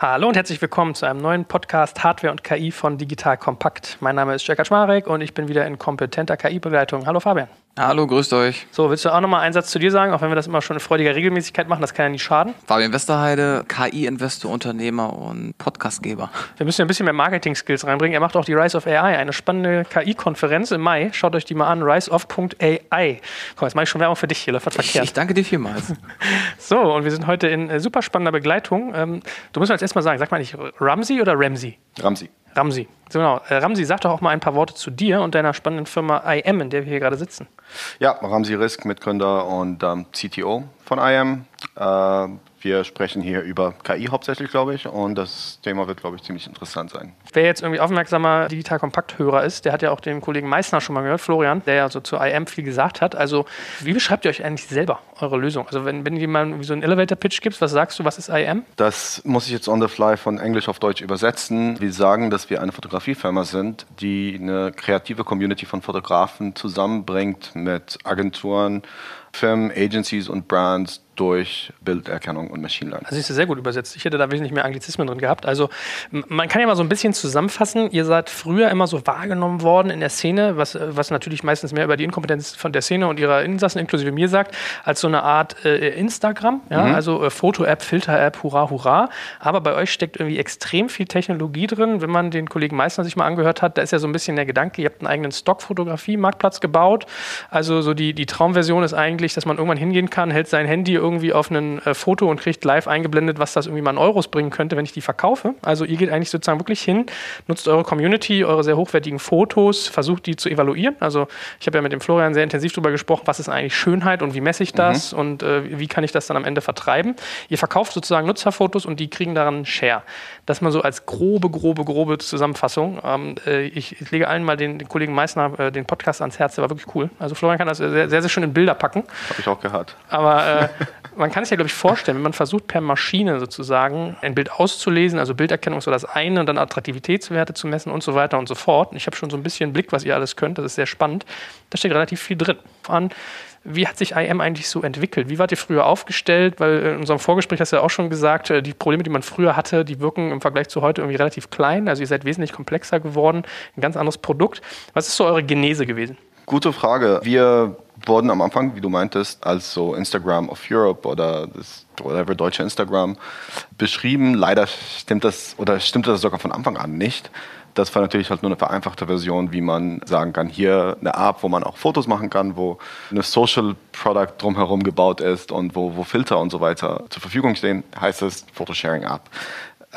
Hallo und herzlich willkommen zu einem neuen Podcast Hardware und KI von Digital Kompakt. Mein Name ist Jörg Schmarek und ich bin wieder in kompetenter KI-Begleitung. Hallo Fabian. Hallo, grüßt euch. So, willst du auch nochmal einen Satz zu dir sagen, auch wenn wir das immer schon in freudiger Regelmäßigkeit machen, das kann ja nicht schaden. Fabian Westerheide, KI-Investor, Unternehmer und Podcastgeber. Wir müssen ja ein bisschen mehr Marketing-Skills reinbringen. Er macht auch die Rise of AI, eine spannende KI-Konferenz im Mai. Schaut euch die mal an, riseof.ai. Komm, jetzt mache ich schon Werbung für dich hier, läuft verkehrt. Ich, ich danke dir vielmals. so, und wir sind heute in äh, super spannender Begleitung. Ähm, du musst mir jetzt erstmal sagen, sag mal nicht Ramsey oder Ramsey? Ramsey. Ramsi. Genau. Äh, Ramsi, sag doch auch mal ein paar Worte zu dir und deiner spannenden Firma IM, in der wir hier gerade sitzen. Ja, Ramsi Risk, Mitgründer und ähm, CTO von IM. Äh, wir sprechen hier über KI hauptsächlich, glaube ich, und das Thema wird, glaube ich, ziemlich interessant sein. Wer jetzt irgendwie aufmerksamer Digital Kompakt-Hörer ist, der hat ja auch den Kollegen Meissner schon mal gehört, Florian, der ja so zu IM viel gesagt hat. Also, wie beschreibt ihr euch eigentlich selber, eure Lösung? Also, wenn, wenn mal so einen Elevator-Pitch gibst, was sagst du, was ist IM? Das muss ich jetzt on the fly von Englisch auf Deutsch übersetzen. Wir sagen, dass wir eine Fotografiefirma sind, die eine kreative Community von Fotografen zusammenbringt mit Agenturen, Firmen, Agencies und Brands durch Bilderkennung und Machine Learning. Also ist sehr gut übersetzt. Ich hätte da wesentlich mehr Anglizismen drin gehabt. Also man kann ja mal so ein bisschen zusammenfassen. Ihr seid früher immer so wahrgenommen worden in der Szene, was, was natürlich meistens mehr über die Inkompetenz von der Szene und ihrer Insassen inklusive mir sagt, als so eine Art äh, Instagram, ja? Mhm. also äh, Foto-App, Filter-App, hurra, hurra. Aber bei euch steckt irgendwie extrem viel Technologie drin. Wenn man den Kollegen Meißner sich mal angehört hat, da ist ja so ein bisschen der Gedanke, ihr habt einen eigenen Stockfotografie-Marktplatz gebaut. Also so die, die Traumversion ist eigentlich, dass man irgendwann hingehen kann, hält sein Handy irgendwie auf ein äh, Foto und kriegt live eingeblendet, was das irgendwie mal in Euros bringen könnte, wenn ich die verkaufe. Also ihr geht eigentlich sozusagen wirklich hin, nutzt eure Community, eure sehr hochwertigen Fotos, versucht die zu evaluieren. Also ich habe ja mit dem Florian sehr intensiv darüber gesprochen, was ist eigentlich Schönheit und wie messe ich das mhm. und äh, wie kann ich das dann am Ende vertreiben. Ihr verkauft sozusagen Nutzerfotos und die kriegen daran einen Share. Das mal so als grobe, grobe, grobe Zusammenfassung. Ähm, äh, ich, ich, lege allen mal den, den Kollegen Meißner äh, den Podcast ans Herz, der war wirklich cool. Also Florian kann das sehr, sehr, sehr schön in Bilder packen. Habe ich auch gehört. Aber äh, man kann sich ja, glaube ich, vorstellen, wenn man versucht, per Maschine sozusagen ein Bild auszulesen, also Bilderkennung ist so das eine und dann Attraktivitätswerte zu messen und so weiter und so fort. Ich habe schon so ein bisschen Blick, was ihr alles könnt, das ist sehr spannend. Da steckt relativ viel drin. An, wie hat sich IM eigentlich so entwickelt? Wie wart ihr früher aufgestellt? Weil in unserem Vorgespräch hast du ja auch schon gesagt, äh, die Probleme, die man früher hatte, die wirken im Vergleich zu heute irgendwie relativ klein. Also ihr seid wesentlich komplexer geworden, ein ganz anderes Produkt. Was ist so eure Genese gewesen? Gute Frage. Wir wurden am Anfang, wie du meintest, als so Instagram of Europe oder das whatever deutsche Instagram beschrieben. Leider stimmt das oder stimmt das sogar von Anfang an nicht. Das war natürlich halt nur eine vereinfachte Version, wie man sagen kann, hier eine App, wo man auch Fotos machen kann, wo eine Social Product drumherum gebaut ist und wo, wo Filter und so weiter zur Verfügung stehen, heißt es Photosharing App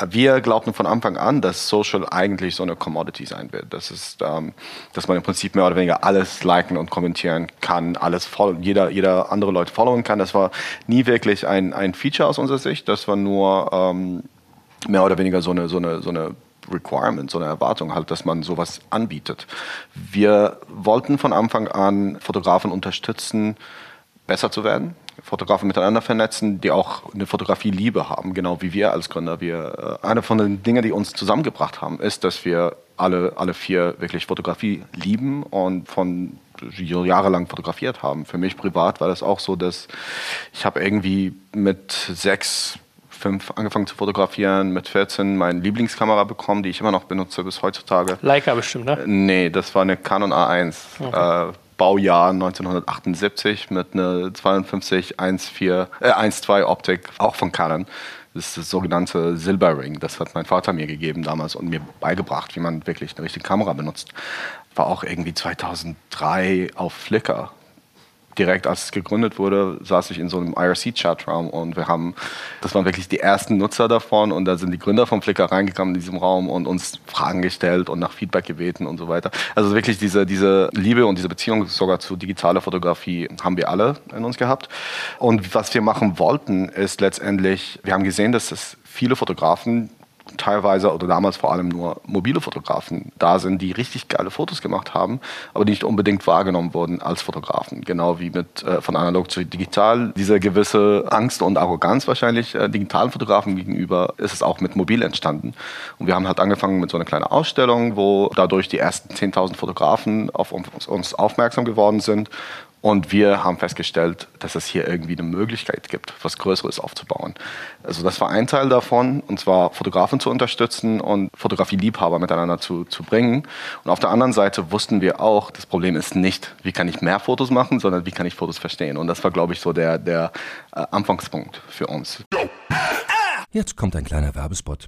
wir glaubten von Anfang an, dass Social eigentlich so eine Commodity sein wird. Das ist, ähm, dass man im Prinzip mehr oder weniger alles liken und kommentieren kann, alles follow, jeder, jeder andere Leute followen kann. Das war nie wirklich ein, ein Feature aus unserer Sicht. Das war nur ähm, mehr oder weniger so eine, so eine, so eine Requirement, so eine Erwartung halt, dass man sowas anbietet. Wir wollten von Anfang an Fotografen unterstützen, besser zu werden, Fotografen miteinander vernetzen, die auch eine Fotografie-Liebe haben, genau wie wir als Gründer. Wir, äh, eine von den Dingen, die uns zusammengebracht haben, ist, dass wir alle, alle vier wirklich Fotografie lieben und von jahrelang fotografiert haben. Für mich privat war das auch so, dass ich habe irgendwie mit sechs fünf angefangen zu fotografieren, mit 14 meine Lieblingskamera bekommen, die ich immer noch benutze bis heutzutage. Leica bestimmt, ne? Nee, das war eine Canon A1. Okay. Äh, Baujahr 1978 mit einer 52 1.4, äh, 1.2 Optik, auch von Canon. Das ist das sogenannte Silberring. Das hat mein Vater mir gegeben damals und mir beigebracht, wie man wirklich eine richtige Kamera benutzt. War auch irgendwie 2003 auf Flickr direkt als es gegründet wurde, saß ich in so einem IRC-Chatraum und wir haben, das waren wirklich die ersten Nutzer davon und da sind die Gründer von Flickr reingekommen in diesem Raum und uns Fragen gestellt und nach Feedback gebeten und so weiter. Also wirklich diese, diese Liebe und diese Beziehung sogar zu digitaler Fotografie haben wir alle in uns gehabt. Und was wir machen wollten, ist letztendlich, wir haben gesehen, dass es viele Fotografen teilweise oder damals vor allem nur mobile Fotografen da sind, die richtig geile Fotos gemacht haben, aber die nicht unbedingt wahrgenommen wurden als Fotografen. Genau wie mit äh, von analog zu digital. Diese gewisse Angst und Arroganz wahrscheinlich äh, digitalen Fotografen gegenüber ist es auch mit mobil entstanden. Und wir haben halt angefangen mit so einer kleinen Ausstellung, wo dadurch die ersten 10.000 Fotografen auf uns aufmerksam geworden sind Und wir haben festgestellt, dass es hier irgendwie eine Möglichkeit gibt, was Größeres aufzubauen. Also das war ein Teil davon, und zwar Fotografen zu unterstützen und Fotografie-Liebhaber miteinander zu, zu bringen. Und auf der anderen Seite wussten wir auch, das Problem ist nicht, wie kann ich mehr Fotos machen, sondern wie kann ich Fotos verstehen. Und das war, glaube ich, so der, der äh, Anfangspunkt für uns. Jetzt kommt ein kleiner Werbespot.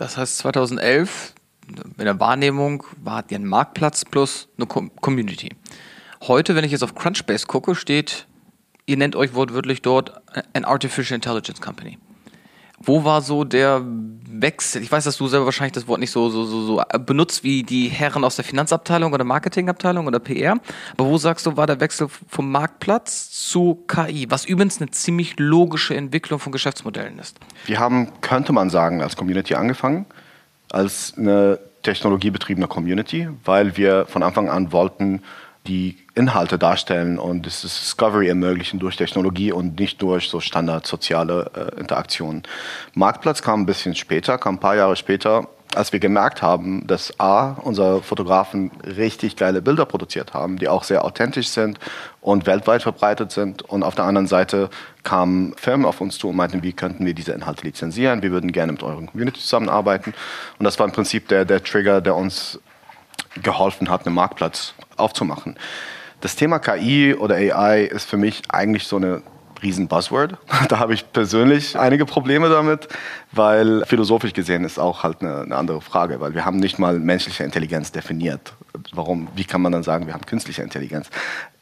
Das heißt 2011 in der Wahrnehmung war die ein Marktplatz plus eine Community. Heute, wenn ich jetzt auf Crunchbase gucke, steht, ihr nennt euch wortwörtlich dort an Artificial Intelligence Company. Wo war so der Wechsel? Ich weiß, dass du selber wahrscheinlich das Wort nicht so, so, so, so benutzt wie die Herren aus der Finanzabteilung oder Marketingabteilung oder PR. Aber wo sagst du, war der Wechsel vom Marktplatz zu KI? Was übrigens eine ziemlich logische Entwicklung von Geschäftsmodellen ist. Wir haben, könnte man sagen, als Community angefangen, als eine technologiebetriebene Community, weil wir von Anfang an wollten, die Inhalte darstellen und das Discovery ermöglichen durch Technologie und nicht durch so standard soziale äh, Interaktionen. Marktplatz kam ein bisschen später, kam ein paar Jahre später, als wir gemerkt haben, dass A, unsere Fotografen richtig geile Bilder produziert haben, die auch sehr authentisch sind und weltweit verbreitet sind. Und auf der anderen Seite kamen Firmen auf uns zu und meinten, wie könnten wir diese Inhalte lizenzieren? Wir würden gerne mit euren Community zusammenarbeiten. Und das war im Prinzip der, der Trigger, der uns geholfen hat, einen Marktplatz aufzumachen. Das Thema KI oder AI ist für mich eigentlich so eine riesen Buzzword. Da habe ich persönlich einige Probleme damit, weil philosophisch gesehen ist auch halt eine, eine, andere Frage, weil wir haben nicht mal menschliche Intelligenz definiert. Warum? Wie kann man dann sagen, wir haben künstliche Intelligenz?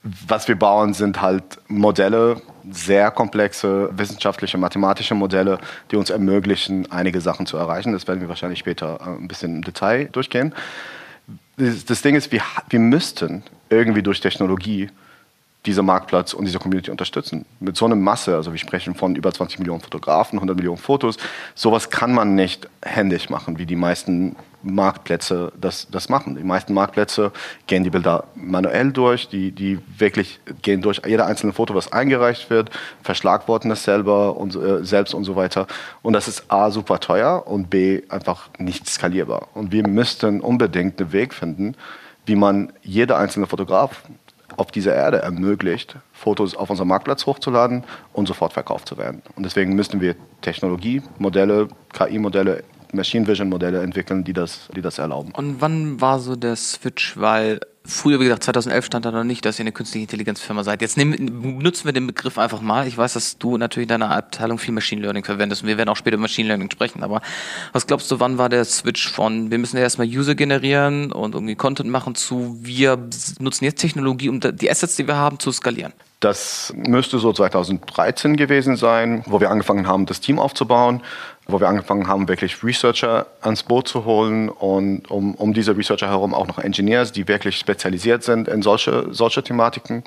Was wir bauen, sind halt Modelle, sehr komplexe wissenschaftliche, mathematische Modelle, die uns ermöglichen, einige Sachen zu erreichen. Das werden wir wahrscheinlich später äh, ein bisschen im Detail durchgehen das Ding ist, wir, wir müssten irgendwie durch Technologie diese Marktplatz und diese Community unterstützen. Mit so einer Masse, also wir sprechen von über 20 Millionen Fotografen, 100 Millionen Fotos, sowas kann man nicht händisch machen, wie die meisten Marktplätze das, das machen. Die meisten Marktplätze gehen die Bilder manuell durch, die, die wirklich gehen durch jeder einzelne Foto, was eingereicht wird, verschlagworten das selber und, äh, selbst und so weiter. Und das ist A, super teuer und B, einfach nicht skalierbar. Und wir müssten unbedingt einen Weg finden, wie man jeder einzelne Fotograf auf dieser Erde ermöglicht, Fotos auf unserem Marktplatz hochzuladen und sofort verkauft zu werden. Und deswegen müssten wir Technologie, Modelle, KI-Modelle Machine Vision Modelle entwickeln, die das, die das erlauben. Und wann war so der Switch? Weil früher, wie gesagt, 2011 stand da noch nicht, dass ihr eine künstliche Intelligenzfirma seid. Jetzt nehmen, nutzen wir den Begriff einfach mal. Ich weiß, dass du natürlich in deiner Abteilung viel Machine Learning verwendest und wir werden auch später über Machine Learning sprechen. Aber was glaubst du, wann war der Switch von, wir müssen ja erstmal User generieren und irgendwie Content machen zu, wir nutzen jetzt Technologie, um die Assets, die wir haben, zu skalieren? Das müsste so 2013 gewesen sein, wo wir angefangen haben, das Team aufzubauen wo wir angefangen haben, wirklich Researcher ans Boot zu holen und um, um diese Researcher herum auch noch Engineers, die wirklich spezialisiert sind in solche, solche Thematiken.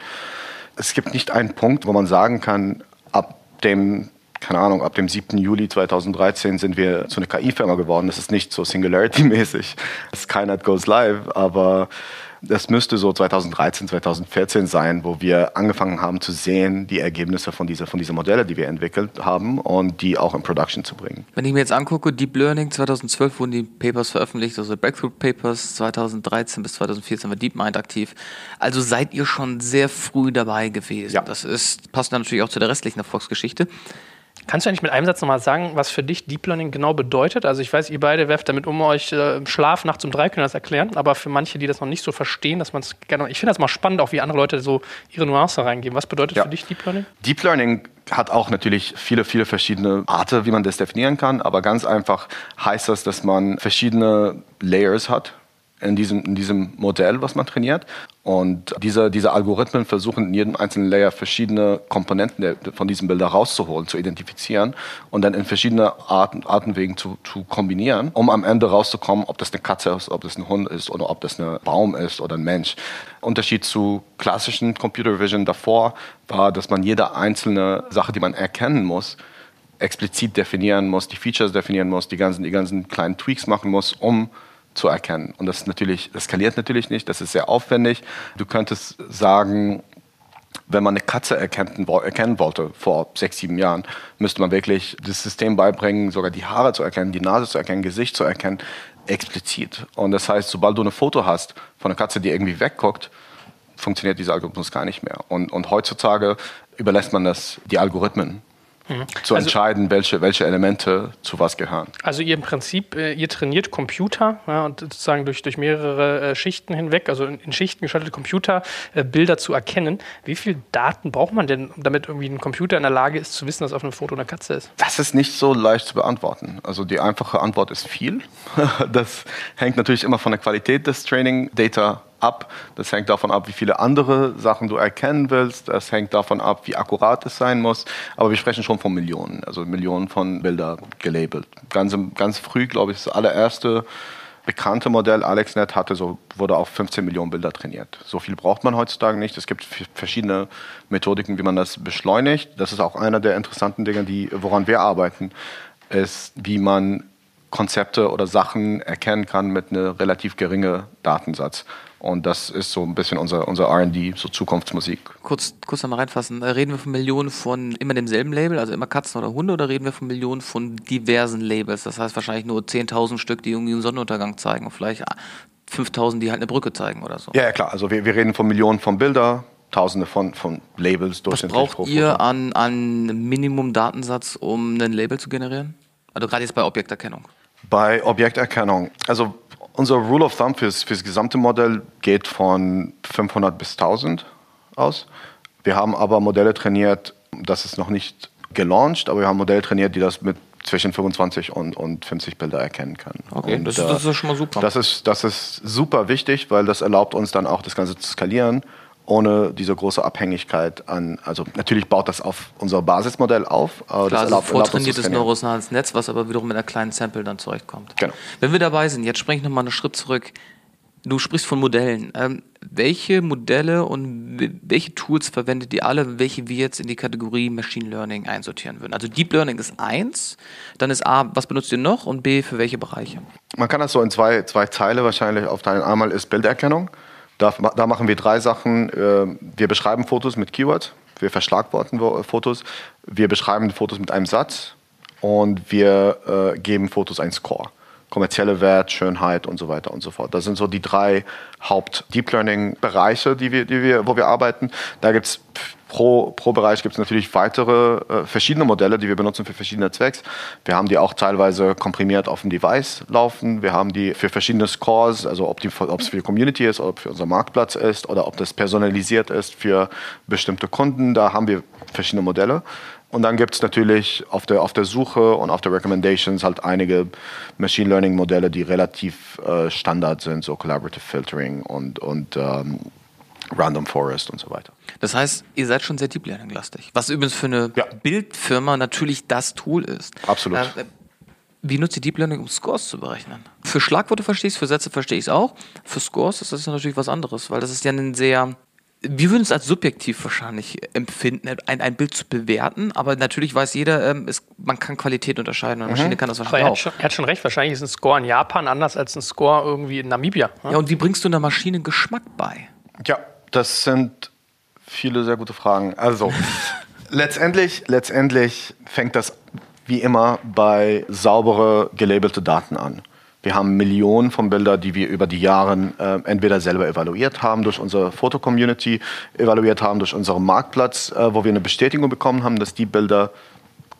Es gibt nicht einen Punkt, wo man sagen kann, ab dem keine Ahnung, ab dem 7. Juli 2013 sind wir zu einer KI-Firma geworden. Das ist nicht so Singularity-mäßig. Skynet goes live, aber das müsste so 2013, 2014 sein, wo wir angefangen haben zu sehen, die Ergebnisse von dieser, von dieser Modelle, die wir entwickelt haben und die auch in Production zu bringen. Wenn ich mir jetzt angucke, Deep Learning 2012 wurden die Papers veröffentlicht, also Breakthrough Papers 2013 bis 2014 war DeepMind aktiv. Also seid ihr schon sehr früh dabei gewesen. Ja. Das ist, passt natürlich auch zu der restlichen Erfolgsgeschichte. Kannst du eigentlich mit einem Satz nochmal sagen, was für dich Deep Learning genau bedeutet? Also ich weiß, ihr beide werft damit um euch äh, im Schlaf nachts um drei, können das erklären, aber für manche, die das noch nicht so verstehen, dass man es gerne. Ich finde das mal spannend, auch wie andere Leute so ihre Nuance reingeben. Was bedeutet Ja. für dich Deep Learning? Deep Learning hat auch natürlich viele, viele verschiedene Arten, wie man das definieren kann, aber ganz einfach heißt das, dass man verschiedene Layers hat in diesem, in diesem Modell, was man trainiert. Und diese, diese Algorithmen versuchen in jedem einzelnen Layer verschiedene Komponenten der, von diesem Bilder rauszuholen, zu identifizieren und dann in verschiedene Arten, Artenwegen zu, zu kombinieren, um am Ende rauszukommen, ob das eine Katze ist, ob das ein Hund ist oder ob das ein Baum ist oder ein Mensch. Unterschied zu klassischen Computer Vision davor war, dass man jede einzelne Sache, die man erkennen muss, explizit definieren muss, die Features definieren muss, die ganzen, die ganzen kleinen Tweaks machen muss, um zu erkennen. Und das natürlich, das skaliert natürlich nicht, das ist sehr aufwendig. Du könntest sagen, wenn man eine Katze erkennen, erkennen wollte vor sechs, sieben Jahren, müsste man wirklich das System beibringen, sogar die Haare zu erkennen, die Nase zu erkennen, Gesicht zu erkennen, explizit. Und das heißt, sobald du ein Foto hast von einer Katze, die irgendwie wegguckt, funktioniert dieser Algorithmus gar nicht mehr. Und, und heutzutage überlässt man das die Algorithmen zu Also- entscheiden, welche, welche Elemente zu was gehören. Also ihr im Prinzip, äh, ihr trainiert Computer ja, und sozusagen durch, durch mehrere äh, Schichten hinweg, also in, in Schichten geschaltete Computer, äh, Bilder zu erkennen. Wie viel Daten braucht man denn, damit irgendwie ein Computer in der Lage ist zu wissen, dass auf einem Foto eine Katze ist? Das ist nicht so leicht zu beantworten. Also die einfache Antwort ist viel. Das hängt natürlich immer von der Qualität des Training Data ab. Das hängt davon ab, wie viele andere Sachen du erkennen willst. Das hängt davon ab, wie akkurat es sein muss. Aber wir sprechen schon von Millionen, also Millionen von Bilder gelabelt. Ganz, ganz früh, glaube ich, das allererste bekannte Modell AlexNet hatte so wurde auf 15 Millionen Bilder trainiert. So viel braucht man heutzutage nicht. Es gibt verschiedene Methodiken, wie man das beschleunigt. Das ist auch einer der interessanten Dinge, die woran wir arbeiten, ist, wie man Konzepte oder Sachen erkennen kann mit einem relativ geringen Datensatz. Und das ist so ein bisschen unser, unser R&D, so Zukunftsmusik. Kurz, kurz einmal reinfassen. Äh, Reden wir von Millionen von immer demselben Label, also immer Katzen oder Hunde, oder reden wir von Millionen von diversen Labels? Das heißt wahrscheinlich nur 10.000 Stück, die irgendwie einen Sonnenuntergang zeigen und vielleicht ah, 5.000, die halt eine Brücke zeigen oder so. Ja, ja klar. Also wir, wir reden von Millionen von Bilder, Tausende von, von Labels Was durchschnittlich braucht ihr an, an Minimum-Datensatz, um ein Label zu generieren? Also gerade jetzt bei Objekterkennung. Bei Objekterkennung, also unser Rule of Thumb fürs, fürs gesamte Modell geht von 500 bis 1000 aus. Wir haben aber Modelle trainiert, das ist noch nicht gelauncht, aber wir haben Modelle trainiert, die das mit zwischen 25 und, und 50 Bilder erkennen können. Okay, und, das, das ist schon mal super. Das ist, das ist super wichtig, weil das erlaubt uns dann auch, das Ganze zu skalieren, ohne diese große Abhängigkeit an. Also, natürlich baut das auf unser Basismodell auf. Aber Klar, das also erlaubt, zu vortrainiertes neuronales Netz, was aber wiederum mit einer kleinen Sample dann zurechtkommt. Genau. Wenn wir dabei sind, jetzt springe ich nochmal einen Schritt zurück. Du sprichst von Modellen. Ähm, welche Modelle und welche Tools verwendet ihr alle, welche wir jetzt in die Kategorie Machine Learning einsortieren würden? Also Deep Learning ist eins, dann ist A, was benutzt ihr noch und B, für welche Bereiche? Man kann das so in zwei, zwei Teile wahrscheinlich aufteilen. Einmal ist Bilderkennung. Da, da machen wir drei Sachen. Äh, Wir beschreiben Fotos mit Keywords, wir verschlagworten Wo- Fotos, wir beschreiben Fotos mit einem Satz und wir äh, geben Fotos einen Score. Kommerzielle Wert, Schönheit und so weiter und so fort. Das sind so die drei Haupt-Deep Learning-Bereiche, die wir, die wir, wo wir arbeiten. Da gibt es pro, pro Bereich gibt es natürlich weitere äh, verschiedene Modelle, die wir benutzen für verschiedene Zwecks. Wir haben die auch teilweise komprimiert auf dem Device laufen. Wir haben die für verschiedene Scores, also ob, es für die Community ist, ob für unser Marktplatz ist oder ob das personalisiert ist für bestimmte Kunden. Da haben wir verschiedene Modelle. Und dann gibt es natürlich auf der, auf der Suche und auf der Recommendations halt einige Machine Learning Modelle, die relativ äh, Standard sind, so Collaborative Filtering und, und ähm, Random Forest und so weiter. Das heißt, ihr seid schon sehr Deep Learning-lastig. Was übrigens für eine Ja. Bildfirma natürlich das Tool ist. Absolut. Äh, wie nutzt ihr Deep Learning, um Scores zu berechnen? Für Schlagworte verstehe ich es, für Sätze verstehe ich es auch. Für Scores ist das natürlich was anderes, weil das ist ja ein sehr. Wir würden es als subjektiv wahrscheinlich empfinden, ein, ein Bild zu bewerten, aber natürlich weiß jeder, ähm, es, man kann Qualität unterscheiden und eine Maschine kann das Aber wahrscheinlich er hat, auch. schon, er hat schon recht, wahrscheinlich ist ein Score in Japan anders als ein Score irgendwie in Namibia. ne? Ja, und wie bringst du einer Maschine Geschmack bei? Ja, das sind viele sehr gute Fragen. Also, letztendlich, letztendlich fängt das wie immer bei saubere gelabelte Daten an. Wir haben Millionen von Bildern, die wir über die Jahre äh, entweder selber evaluiert haben, durch unsere Foto-Community evaluiert haben, durch unseren Marktplatz, äh, wo wir eine Bestätigung bekommen haben, dass die Bilder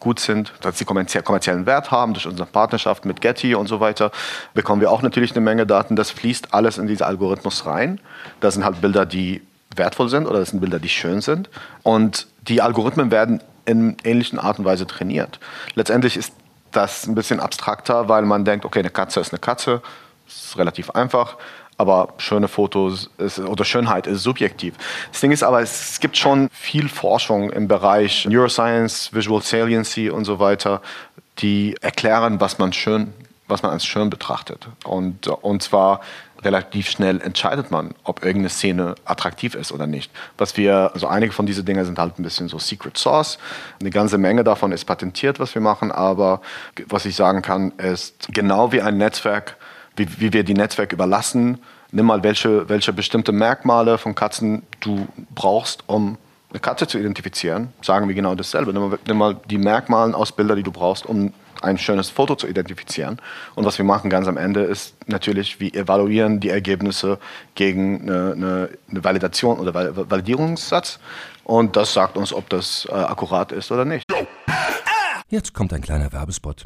gut sind, dass sie kommerziellen Wert haben durch unsere Partnerschaft mit Getty und so weiter, bekommen wir auch natürlich eine Menge Daten. Das fließt alles in diesen Algorithmus rein. Das sind halt Bilder, die wertvoll sind oder das sind Bilder, die schön sind. Und die Algorithmen werden in ähnlichen Art und Weise trainiert. Letztendlich ist das ein bisschen abstrakter, weil man denkt, okay, eine Katze ist eine Katze, das ist relativ einfach aber schöne Fotos ist, oder Schönheit ist subjektiv. Das Ding ist aber, es gibt schon viel Forschung im Bereich Neuroscience, Visual Saliency und so weiter, die erklären, was man schön, was man als schön betrachtet. Und, und zwar relativ schnell entscheidet man, ob irgendeine Szene attraktiv ist oder nicht. Was wir, also einige von diesen Dingen sind halt ein bisschen so Secret Source. Eine ganze Menge davon ist patentiert, was wir machen, aber was ich sagen kann, ist genau wie ein Netzwerk wie, wie wir die Netzwerke überlassen. Nimm mal, welche, welche bestimmte Merkmale von Katzen du brauchst, um eine Katze zu identifizieren. Sagen wir genau dasselbe. Nimm mal, nimm mal die Merkmale aus Bildern, die du brauchst, um ein schönes Foto zu identifizieren. Und was wir machen ganz am Ende ist natürlich, wir evaluieren die Ergebnisse gegen eine, eine, eine Validation oder Validierungssatz. Und das sagt uns, ob das äh, akkurat ist oder nicht. Jetzt kommt ein kleiner Werbespot.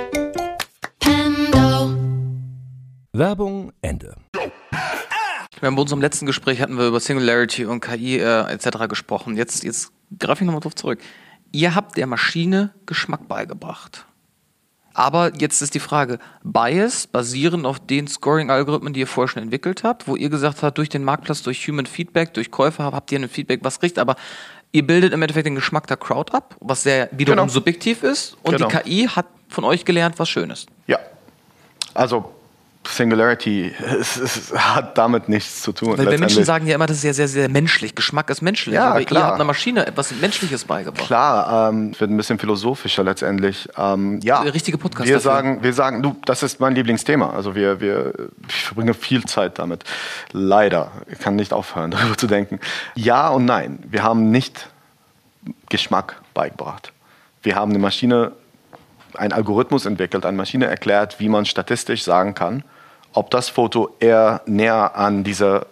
Werbung Ende. Wir haben bei unserem letzten Gespräch hatten wir über Singularity und KI äh, etc. gesprochen. Jetzt, jetzt greife ich nochmal drauf zurück. Ihr habt der Maschine Geschmack beigebracht. Aber jetzt ist die Frage, Bias basierend auf den Scoring-Algorithmen, die ihr vorher schon entwickelt habt, wo ihr gesagt habt, durch den Marktplatz, durch Human Feedback, durch Käufer habt ihr ein Feedback, was kriegt, aber ihr bildet im Endeffekt den Geschmack der Crowd ab, was sehr wiederum genau. subjektiv ist und genau. die KI hat von euch gelernt, was schön ist. Ja, also Singularity es, es hat damit nichts zu tun. Weil wir Menschen sagen ja immer, das ist sehr, sehr, sehr menschlich. Geschmack ist menschlich. Ja, aber klar. ihr habt einer Maschine etwas Menschliches beigebracht. Klar, ähm, wird ein bisschen philosophischer letztendlich. Ähm, ja, Der richtige Podcast. Wir dafür. sagen, wir sagen, du, das ist mein Lieblingsthema. Also wir, wir, ich verbringe viel Zeit damit. Leider, ich kann nicht aufhören, darüber zu denken. Ja und nein. Wir haben nicht Geschmack beigebracht. Wir haben eine Maschine ein Algorithmus entwickelt, eine Maschine erklärt, wie man statistisch sagen kann, ob das Foto eher näher an dieser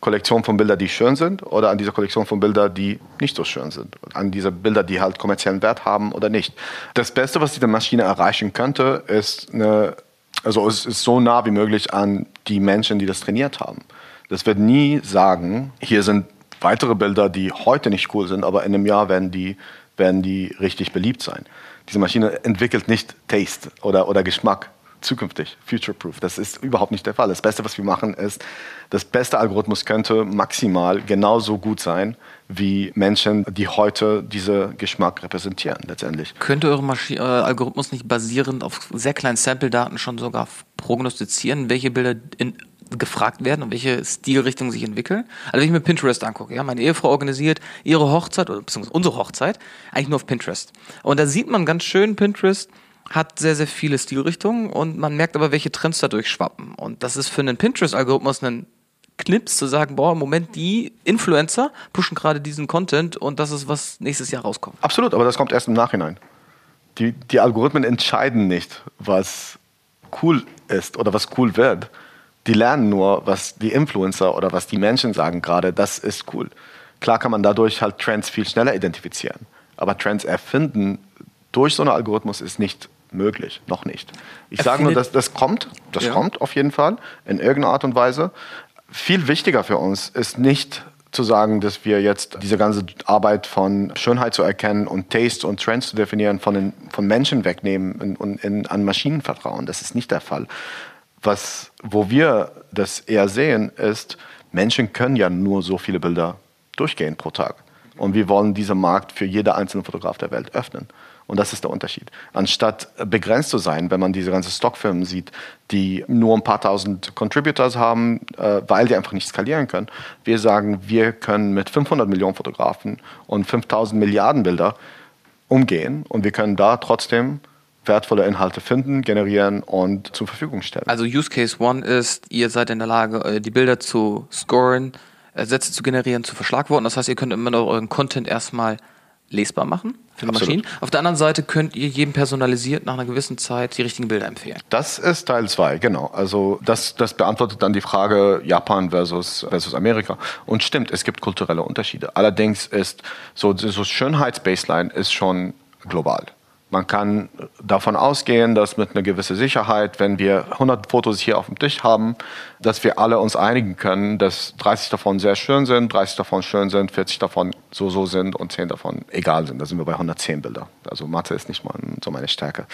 Kollektion von Bildern, die schön sind, oder an dieser Kollektion von Bildern, die nicht so schön sind. An diese Bilder, die halt kommerziellen Wert haben oder nicht. Das Beste, was diese Maschine erreichen könnte, ist, eine, also es ist so nah wie möglich an die Menschen, die das trainiert haben. Das wird nie sagen, hier sind weitere Bilder, die heute nicht cool sind, aber in einem Jahr werden die, werden die richtig beliebt sein diese Maschine entwickelt nicht Taste oder, oder Geschmack zukünftig, future-proof. Das ist überhaupt nicht der Fall. Das Beste, was wir machen, ist, das beste Algorithmus könnte maximal genauso gut sein wie Menschen, die heute diesen Geschmack repräsentieren, letztendlich. Könnte eure Maschi äh, Algorithmus nicht basierend auf sehr kleinen Sample-Daten schon sogar prognostizieren, welche Bilder in gefragt werden und welche Stilrichtungen sich entwickeln. Also wenn ich mir Pinterest angucke, ja, meine Ehefrau organisiert ihre Hochzeit oder beziehungsweise unsere Hochzeit eigentlich nur auf Pinterest. Und da sieht man ganz schön, Pinterest hat sehr, sehr viele Stilrichtungen und man merkt aber, welche Trends dadurch schwappen. Und das ist für einen Pinterest-Algorithmus ein Knips zu sagen, boah, im Moment die Influencer pushen gerade diesen Content und das ist, was nächstes Jahr rauskommt. Absolut, aber das kommt erst im Nachhinein. Die, die Algorithmen entscheiden nicht, was cool ist oder was cool wird die lernen nur, was die Influencer oder was die Menschen sagen gerade, das ist cool. Klar kann man dadurch halt Trends viel schneller identifizieren. Aber Trends erfinden durch so einen Algorithmus ist nicht möglich, noch nicht. Ich sage nur, dass das kommt, das ja. kommt auf jeden Fall in irgendeiner Art und Weise. Viel wichtiger für uns ist nicht zu sagen, dass wir jetzt diese ganze Arbeit von Schönheit zu erkennen und Taste und Trends zu definieren von, den, von Menschen wegnehmen und, und in, an Maschinen vertrauen. Das ist nicht der Fall Was, wo wir das eher sehen, ist, Menschen können ja nur so viele Bilder durchgehen pro Tag. Und wir wollen diesen Markt für jede einzelne Fotograf der Welt öffnen. Und das ist der Unterschied. Anstatt begrenzt zu sein, wenn man diese ganzen Stockfirmen sieht, die nur ein paar tausend Contributors haben, äh, weil die einfach nicht skalieren können, wir sagen, wir können mit 500 Millionen Fotografen und 5000 Milliarden Bilder umgehen und wir können da trotzdem wertvolle Inhalte finden, generieren und zur Verfügung stellen. Also Use Case One ist, ihr seid in der Lage, äh, die Bilder zu scoren, äh, Sätze zu generieren, zu verschlagworten. Das heißt, ihr könnt immer noch euren Content erstmal lesbar machen für die. Maschinen. Auf der anderen Seite könnt ihr jedem personalisiert nach einer gewissen Zeit die richtigen Bilder empfehlen. Das ist Teil 2, genau. Also das, das beantwortet dann die Frage Japan versus, versus Amerika. Und stimmt, es gibt kulturelle Unterschiede. Allerdings ist so, so Schönheitsbaseline ist schon global. Man kann davon ausgehen, dass mit einer gewissen Sicherheit, wenn wir 100 Fotos hier auf dem Tisch haben, dass wir alle uns einigen können, dass 30 davon sehr schön sind, 30 davon schön sind, 40 davon so so sind und 10 davon egal sind. Da sind wir bei 110 Bilder. Also Mathe ist nicht mal so meine Stärke.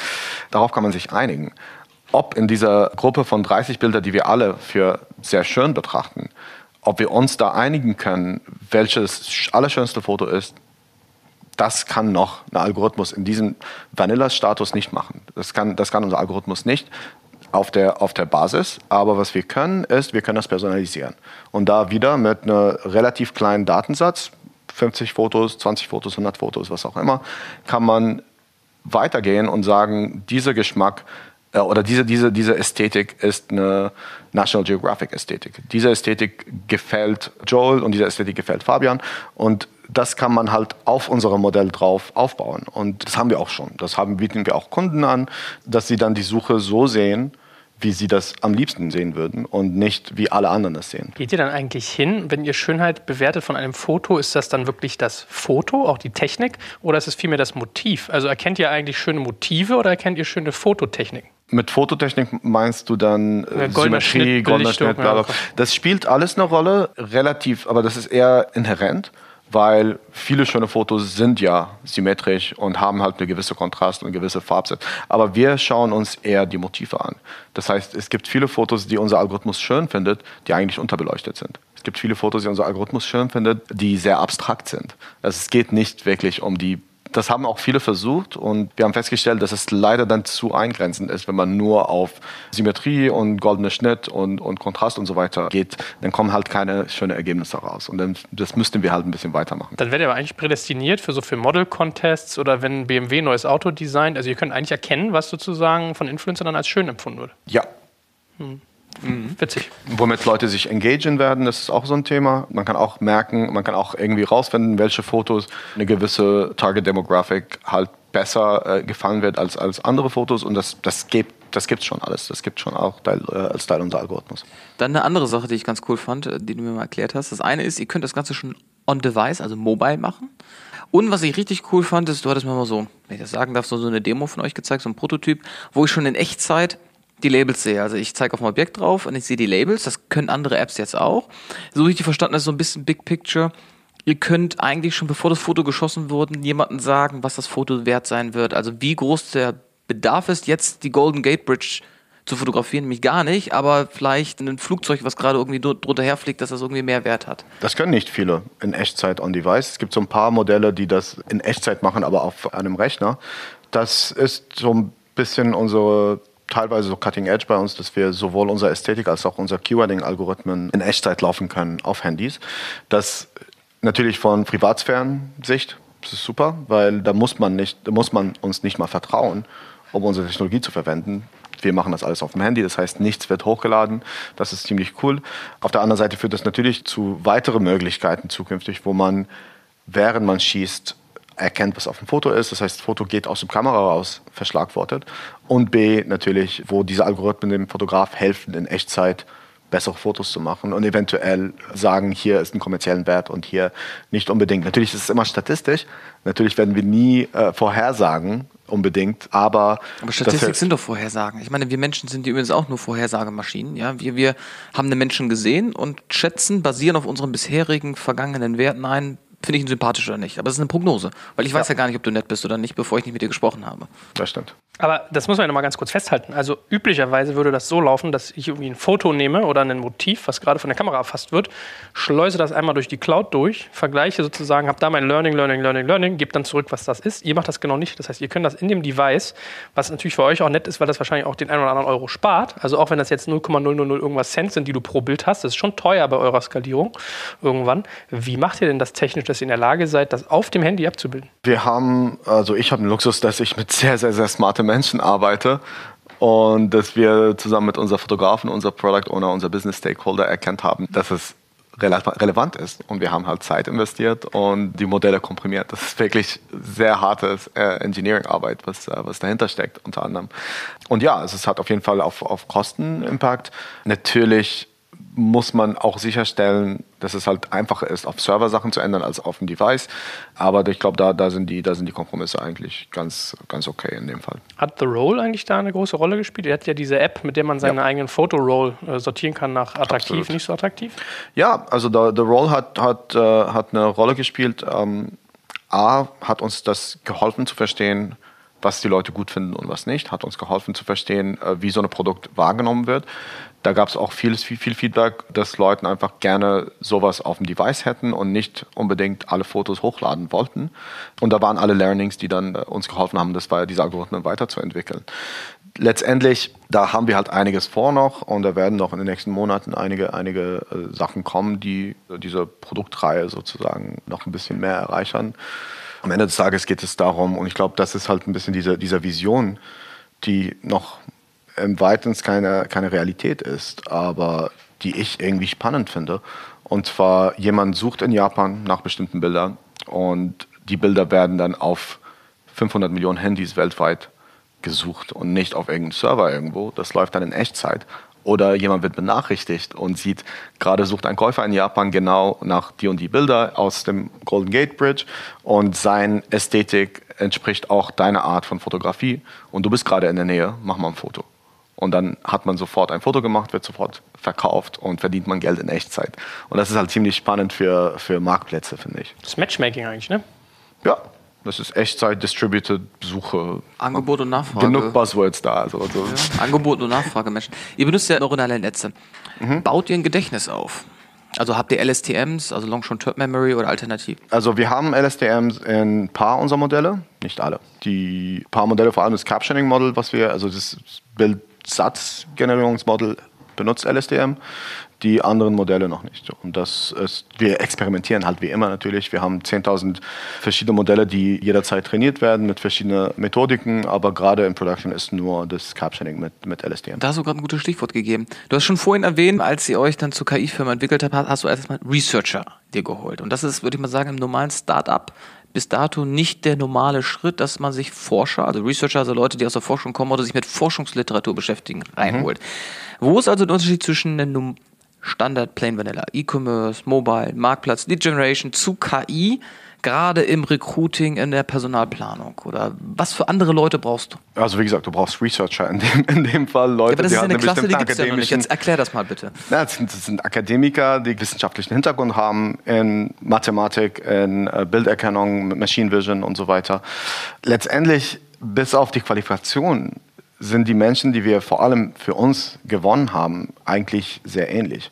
Darauf kann man sich einigen. Ob in dieser Gruppe von 30 Bilder, die wir alle für sehr schön betrachten, ob wir uns da einigen können, welches allerschönste Foto ist, das kann noch ein Algorithmus in diesem Vanilla-Status nicht machen. Das kann, das kann unser Algorithmus nicht auf der, auf der Basis. Aber was wir können, ist, wir können das personalisieren. Und da wieder mit einem relativ kleinen Datensatz, 50 Fotos, 20 Fotos, 100 Fotos, was auch immer, kann man weitergehen und sagen, dieser Geschmack äh, oder diese, diese, diese Ästhetik ist eine National Geographic Ästhetik. Diese Ästhetik gefällt Joel und diese Ästhetik gefällt Fabian und das kann man halt auf unserem Modell drauf aufbauen. Und das haben wir auch schon. Das haben, bieten wir auch Kunden an, dass sie dann die Suche so sehen, wie sie das am liebsten sehen würden und nicht wie alle anderen das sehen. Geht ihr dann eigentlich hin, wenn ihr Schönheit bewertet von einem Foto, ist das dann wirklich das Foto, auch die Technik, oder ist es vielmehr das Motiv? Also erkennt ihr eigentlich schöne Motive oder erkennt ihr schöne Fototechniken? Mit Fototechnik meinst du dann äh, goldener Symmetrie, Schnitt, goldener Schnitt, ja. Das spielt alles eine Rolle, relativ, aber das ist eher inhärent, weil viele schöne Fotos sind ja symmetrisch und haben halt eine gewisse Kontrast und eine gewisse Farbset. Aber wir schauen uns eher die Motive an. Das heißt, es gibt viele Fotos, die unser Algorithmus schön findet, die eigentlich unterbeleuchtet sind. Es gibt viele Fotos, die unser Algorithmus schön findet, die sehr abstrakt sind. Also es geht nicht wirklich um die das haben auch viele versucht und wir haben festgestellt, dass es leider dann zu eingrenzend ist, wenn man nur auf Symmetrie und goldener Schnitt und, und Kontrast und so weiter geht, dann kommen halt keine schönen Ergebnisse raus. Und dann, das müssten wir halt ein bisschen weitermachen. Dann werdet ihr aber eigentlich prädestiniert für so für Model-Contests oder wenn BMW ein neues Auto designt. Also ihr könnt eigentlich erkennen, was sozusagen von Influencern dann als schön empfunden wird. Ja, Witzig. womit Leute sich engagieren werden, das ist auch so ein Thema. Man kann auch merken, man kann auch irgendwie rausfinden, welche Fotos eine gewisse Target Demographic halt besser äh, gefallen wird als, als andere Fotos und das, das gibt das gibt's schon alles. Das gibt schon auch Teil, äh, als Teil unseres Algorithmus. Dann eine andere Sache, die ich ganz cool fand, äh, die du mir mal erklärt hast. Das eine ist, ihr könnt das Ganze schon on-device, also mobile machen. Und was ich richtig cool fand, ist, du hattest mir mal so, wenn ich das sagen darf, so so eine Demo von euch gezeigt, so ein Prototyp, wo ich schon in Echtzeit die Labels sehe. Also ich zeige auf ein Objekt drauf und ich sehe die Labels. Das können andere Apps jetzt auch. So richtig verstanden ist so ein bisschen Big Picture. Ihr könnt eigentlich schon bevor das Foto geschossen wurde, jemandem sagen, was das Foto wert sein wird. Also wie groß der Bedarf ist, jetzt die Golden Gate Bridge zu fotografieren, nämlich gar nicht, aber vielleicht ein Flugzeug, was gerade irgendwie dr- drunter herfliegt, dass das irgendwie mehr Wert hat. Das können nicht viele in Echtzeit on Device. Es gibt so ein paar Modelle, die das in Echtzeit machen, aber auf einem Rechner. Das ist so ein bisschen unsere teilweise so Cutting Edge bei uns, dass wir sowohl unsere Ästhetik als auch unser Keywording-Algorithmen in Echtzeit laufen können auf Handys. Das natürlich von Privatsphären-Sicht ist super, weil da muss man nicht, da muss man uns nicht mal vertrauen, um unsere Technologie zu verwenden. Wir machen das alles auf dem Handy, das heißt, nichts wird hochgeladen. Das ist ziemlich cool. Auf der anderen Seite führt das natürlich zu weiteren Möglichkeiten zukünftig, wo man, während man schießt, erkennt, was auf dem Foto ist. Das heißt, das Foto geht aus dem Kamera raus, verschlagwortet. Und B, natürlich, wo diese Algorithmen dem Fotograf helfen, in Echtzeit bessere Fotos zu machen und eventuell sagen, hier ist ein kommerziellen Wert und hier nicht unbedingt. Natürlich ist es immer statistisch. Natürlich werden wir nie äh, vorhersagen, unbedingt, aber... Aber Statistik sind doch Vorhersagen. Ich meine, wir Menschen sind übrigens auch nur Vorhersagemaschinen. Ja? Wir, wir haben den Menschen gesehen und schätzen, basieren auf unseren bisherigen vergangenen Werten ein, finde ich ihn sympathisch oder nicht. Aber es ist eine Prognose, weil ich weiß ja gar nicht, ob du nett bist oder nicht, bevor ich nicht mit dir gesprochen habe. Das stimmt. Aber das muss man ja noch mal ganz kurz festhalten. Also üblicherweise würde das so laufen, dass ich irgendwie ein Foto nehme oder ein Motiv, was gerade von der Kamera erfasst wird, schleuse das einmal durch die Cloud durch, vergleiche sozusagen, habe da mein Learning, Learning, Learning, Learning, gebe dann zurück, was das ist. Ihr macht das genau nicht. Das heißt, ihr könnt das in dem Device, was natürlich für euch auch nett ist, weil das wahrscheinlich auch den einen oder anderen Euro spart. Also auch wenn das jetzt 0,000 irgendwas Cent sind, die du pro Bild hast, das ist schon teuer bei eurer Skalierung irgendwann. Wie macht ihr denn das technisch, dass ihr in der Lage seid, das auf dem Handy abzubilden? Wir haben, also ich habe den Luxus, dass ich mit sehr, sehr, sehr smarten Menschen arbeite und dass wir zusammen mit unserem Fotografen, unser Product Owner, unser Business Stakeholder erkannt haben, dass es rele- relevant ist. Und wir haben halt Zeit investiert und die Modelle komprimiert. Das ist wirklich sehr hartes äh, Engineering-Arbeit, was, äh, was dahinter steckt, unter anderem. Und ja, es hat auf jeden Fall auf, auf Kosten Impact. Natürlich muss man auch sicherstellen, dass es halt einfacher ist, auf Server-Sachen zu ändern als auf dem Device. Aber ich glaube, da, da, sind die, da sind die Kompromisse eigentlich ganz, ganz okay in dem Fall. Hat The Roll eigentlich da eine große Rolle gespielt? Ihr habt ja diese App, mit der man seine Ja. eigenen Foto-Roll äh, sortieren kann nach attraktiv, Absolut. nicht so attraktiv. Ja, also The, The Roll hat, hat, äh, hat eine Rolle gespielt. Ähm, A, hat uns das geholfen zu verstehen, was die Leute gut finden und was nicht. Hat uns geholfen zu verstehen, äh, wie so ein Produkt wahrgenommen wird. Da gab es auch viel, viel Feedback, dass Leuten einfach gerne sowas auf dem Device hätten und nicht unbedingt alle Fotos hochladen wollten. Und da waren alle Learnings, die dann äh, uns geholfen haben, das war diese Algorithmen weiterzuentwickeln. Letztendlich, da haben wir halt einiges vor noch und da werden noch in den nächsten Monaten einige, einige äh, Sachen kommen, die diese Produktreihe sozusagen noch ein bisschen mehr erreichern. Am Ende des Tages geht es darum, und ich glaube, das ist halt ein bisschen diese, diese Vision, die noch im weitens keine, keine Realität ist, aber die ich irgendwie spannend finde. Und zwar, jemand sucht in Japan nach bestimmten Bildern und die Bilder werden dann auf 500 Millionen Handys weltweit gesucht und nicht auf irgendeinem Server irgendwo. Das läuft dann in Echtzeit. Oder jemand wird benachrichtigt und sieht, gerade sucht ein Käufer in Japan genau nach die und die Bilder aus dem Golden Gate Bridge und sein Ästhetik entspricht auch deiner Art von Fotografie und du bist gerade in der Nähe, mach mal ein Foto. Und dann hat man sofort ein Foto gemacht, wird sofort verkauft und verdient man Geld in Echtzeit. Und das ist halt ziemlich spannend für, für Marktplätze, finde ich. Das Matchmaking eigentlich, ne? Ja, das ist Echtzeit, Distributed Suche. Angebot und Nachfrage. Genug Buzzwords da. Also, also Ja, Angebot und Nachfrage, Menschen. Ihr benutzt ja neuronale Netze. Baut ihr ein Gedächtnis auf? Also habt ihr LSTMs, also Long Short Term Memory oder alternativ? Also wir haben LSTMs in ein paar unserer Modelle, nicht alle. Die paar Modelle, vor allem das Captioning-Model, was wir, also das Bildsatzgenerierungsmodell benutzt LSTM, die anderen Modelle noch nicht. Und das ist, wir experimentieren halt wie immer natürlich. Wir haben 10.000 verschiedene Modelle, die jederzeit trainiert werden mit verschiedenen Methodiken, aber gerade in Production ist nur das Captioning mit, mit LSTM. Da hast du gerade ein gutes Stichwort gegeben. Du hast schon vorhin erwähnt, als ihr euch dann zur KI-Firma entwickelt habt, hast du erstmal Researcher dir geholt. Und das ist, würde ich mal sagen, im normalen Start-up bis dato nicht der normale Schritt, dass man sich Forscher, also Researcher, also Leute, die aus der Forschung kommen oder sich mit Forschungsliteratur beschäftigen, reinholt. Wo ist also der Unterschied zwischen einem Standard Plain Vanilla E-Commerce, Mobile, Marktplatz, Lead Generation zu KI, gerade im Recruiting, in der Personalplanung? Oder was für andere Leute brauchst du? Also wie gesagt, du brauchst Researcher in dem, in dem Fall, Leute, Ja, aber das die ist ja halt eine Klasse, die gibt es ja noch nicht. Jetzt erklär das mal bitte. Ja, das, sind, das sind Akademiker, die wissenschaftlichen Hintergrund haben in Mathematik, in äh, Bilderkennung, Machine Vision und so weiter. Letztendlich, bis auf die Qualifikation, sind die Menschen, die wir vor allem für uns gewonnen haben, eigentlich sehr ähnlich.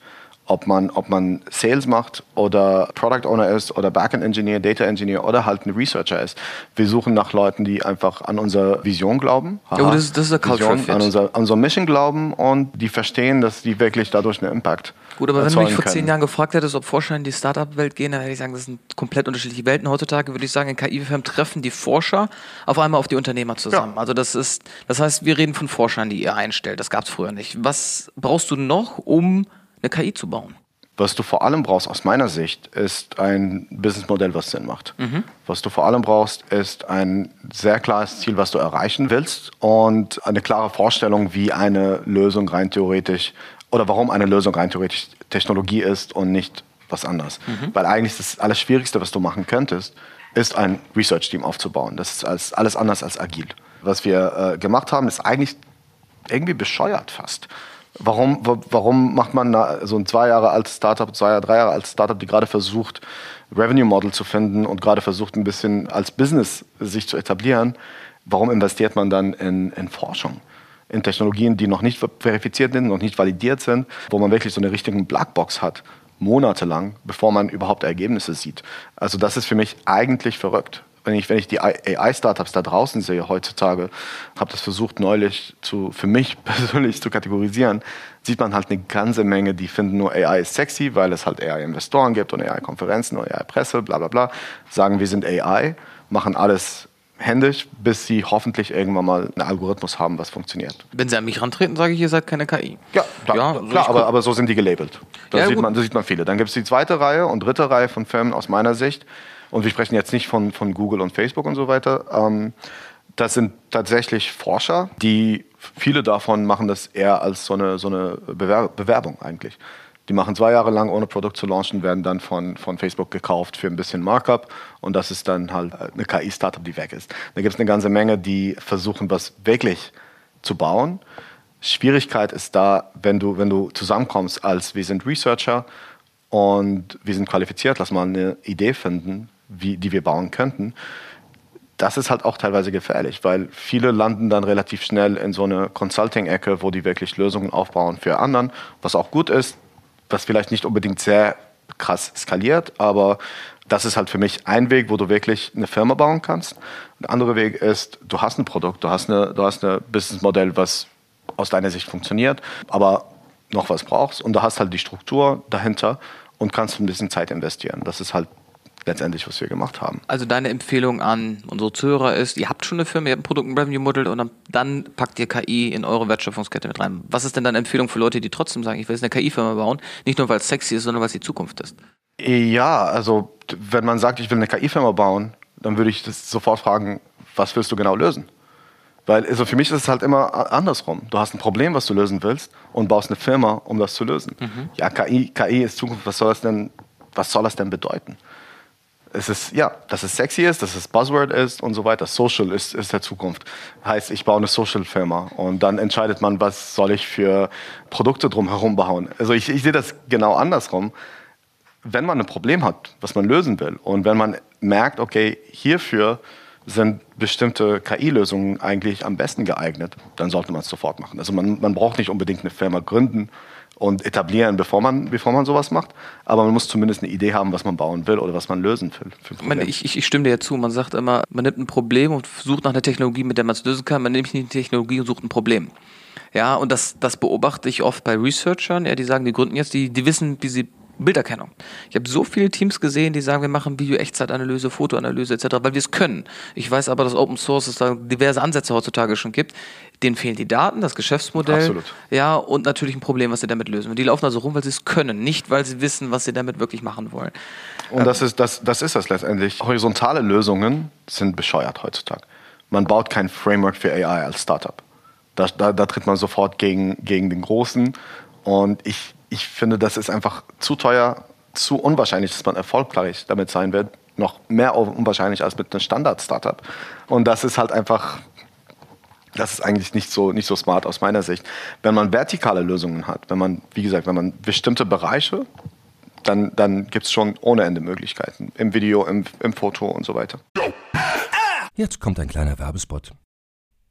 Ob man, ob man Sales macht oder Product Owner ist oder Backend Engineer, Data Engineer oder halt ein Researcher ist. Wir suchen nach Leuten, die einfach an unsere Vision glauben. Ja, aber das ist- das ist der Cultural Vision, Fit. an unser, an unser Mission glauben und die verstehen, dass die wirklich dadurch einen Impact Gut, aber wenn du mich vor können. zehn Jahren gefragt hättest, ob Forscher in die Startup-Welt gehen, dann hätte ich sagen, das sind komplett unterschiedliche Welten. Heutzutage würde ich sagen, in KI-Firmen treffen die Forscher auf einmal auf die Unternehmer zusammen. Ja. Also das ist, das heißt, wir reden von Forschern, die ihr einstellt. Das gab es früher nicht. Was brauchst du noch, um eine KI zu bauen? Was du vor allem brauchst, aus meiner Sicht, ist ein Businessmodell, was Sinn macht. Was du vor allem brauchst, ist ein sehr klares Ziel, was du erreichen willst und eine klare Vorstellung, wie eine Lösung rein theoretisch oder warum eine Lösung rein theoretisch Technologie ist und nicht was anderes. Weil eigentlich das alles Schwierigste, was du machen könntest, ist ein Research-Team aufzubauen. Das ist alles, alles anders als agil. Was wir äh, gemacht haben, ist eigentlich irgendwie bescheuert fast. Warum, wa- warum macht man so ein zwei Jahre altes Startup, zwei, drei Jahre altes Startup, die gerade versucht, Revenue Model zu finden und gerade versucht ein bisschen als Business sich zu etablieren, warum investiert man dann in, in Forschung? In Technologien, die noch nicht verifiziert sind, noch nicht validiert sind, wo man wirklich so eine richtige Blackbox hat, monatelang, bevor man überhaupt Ergebnisse sieht. Also das ist für mich eigentlich verrückt wenn ich, wenn ich die AI-Startups da draußen sehe heutzutage, habe das versucht neulich zu, für mich persönlich zu kategorisieren, sieht man halt eine ganze Menge, die finden nur AI ist sexy, weil es halt AI-Investoren gibt und AI-Konferenzen und AI-Presse, bla bla bla, sagen, wir sind AI, machen alles händisch, bis sie hoffentlich irgendwann mal einen Algorithmus haben, was funktioniert. Wenn sie an mich rantreten, sage ich, ihr seid keine KI. Ja, klar, ja, klar aber, aber, so sind die gelabelt. Da, ja, sieht man, da sieht man viele. Dann gibt es die zweite Reihe und dritte Reihe von Firmen aus meiner Sicht, und wir sprechen jetzt nicht von, von Google und Facebook und so weiter. Ähm, das sind tatsächlich Forscher, die viele davon machen das eher als so eine, so eine Bewer Bewerbung eigentlich. Die machen zwei Jahre lang, ohne Produkt zu launchen, werden dann von, von Facebook gekauft für ein bisschen Markup und das ist dann halt eine KI-Startup, die weg ist. Da gibt es eine ganze Menge, die versuchen, was wirklich zu bauen. Schwierigkeit ist da, wenn du, wenn du zusammenkommst als wir sind Researcher und wir sind qualifiziert, lass mal eine Idee finden, wie, die wir bauen könnten, das ist halt auch teilweise gefährlich, weil viele landen dann relativ schnell in so eine Consulting-Ecke, wo die wirklich Lösungen aufbauen für anderen, was auch gut ist, was vielleicht nicht unbedingt sehr krass skaliert, aber das ist halt für mich ein Weg, wo du wirklich eine Firma bauen kannst. Der andere Weg ist, du hast ein Produkt, du hast eine, du hast ein Businessmodell, was aus deiner Sicht funktioniert, aber noch was brauchst und du hast halt die Struktur dahinter und kannst ein bisschen Zeit investieren. Das ist halt letztendlich, was wir gemacht haben. Also deine Empfehlung an unsere Zuhörer ist, ihr habt schon eine Firma, ihr habt ein Produkt, ein Revenue Model und dann packt ihr KI in eure Wertschöpfungskette mit rein. Was ist denn deine Empfehlung für Leute, die trotzdem sagen, ich will jetzt eine KI-Firma bauen, nicht nur weil es sexy ist, sondern weil es die Zukunft ist? Ja, also wenn man sagt, ich will eine KI-Firma bauen, dann würde ich das sofort fragen, was willst du genau lösen? Weil also für mich ist es halt immer andersrum. Du hast ein Problem, was du lösen willst und baust eine Firma, um das zu lösen. Mhm. Ja, KI, KI ist Zukunft, was soll das denn, was soll das denn bedeuten? Es ist, ja, dass es sexy ist, dass es Buzzword ist und so weiter. Social ist, ist der Zukunft. Heißt, ich baue eine Social-Firma und dann entscheidet man, was soll ich für Produkte drumherum bauen. Also ich, ich sehe das genau andersrum. Wenn man ein Problem hat, was man lösen will und wenn man merkt, okay, hierfür sind bestimmte KI-Lösungen eigentlich am besten geeignet, dann sollte man es sofort machen. Also man, man braucht nicht unbedingt eine Firma gründen und etablieren, bevor man, bevor man sowas macht. Aber man muss zumindest eine Idee haben, was man bauen will oder was man lösen will. Ich, ich, ich, stimme dir ja zu. Man sagt immer, man nimmt ein Problem und sucht nach einer Technologie, mit der man es lösen kann. Man nimmt nicht eine Technologie und sucht ein Problem. Ja, und das, das beobachte ich oft bei Researchern, ja, die sagen, die gründen jetzt, die, die wissen, wie sie Bilderkennung. Ich habe so viele Teams gesehen, die sagen, wir machen Video-Echtzeitanalyse, Fotoanalyse etc., weil wir es können. Ich weiß aber, dass Open Source es da diverse Ansätze heutzutage schon gibt. Denen fehlen die Daten, das Geschäftsmodell. Absolut. Ja, und natürlich ein Problem, was sie damit lösen. Und die laufen also rum, weil sie es können, nicht weil sie wissen, was sie damit wirklich machen wollen. Und das ist das, das ist das letztendlich. Horizontale Lösungen sind bescheuert heutzutage. Man baut kein Framework für AI als Startup. Da, da, da tritt man sofort gegen, gegen den Großen. Und ich, ich finde, das ist einfach zu teuer, zu unwahrscheinlich, dass man erfolgreich damit sein wird. Noch mehr unwahrscheinlich als mit einem Standard-Startup. Und das ist halt einfach, das ist eigentlich nicht so, nicht so smart aus meiner Sicht. Wenn man vertikale Lösungen hat, wenn man, wie gesagt, wenn man bestimmte Bereiche, dann, dann gibt es schon ohne Ende Möglichkeiten. Im Video, im, im Foto und so weiter. Jetzt kommt ein kleiner Werbespot.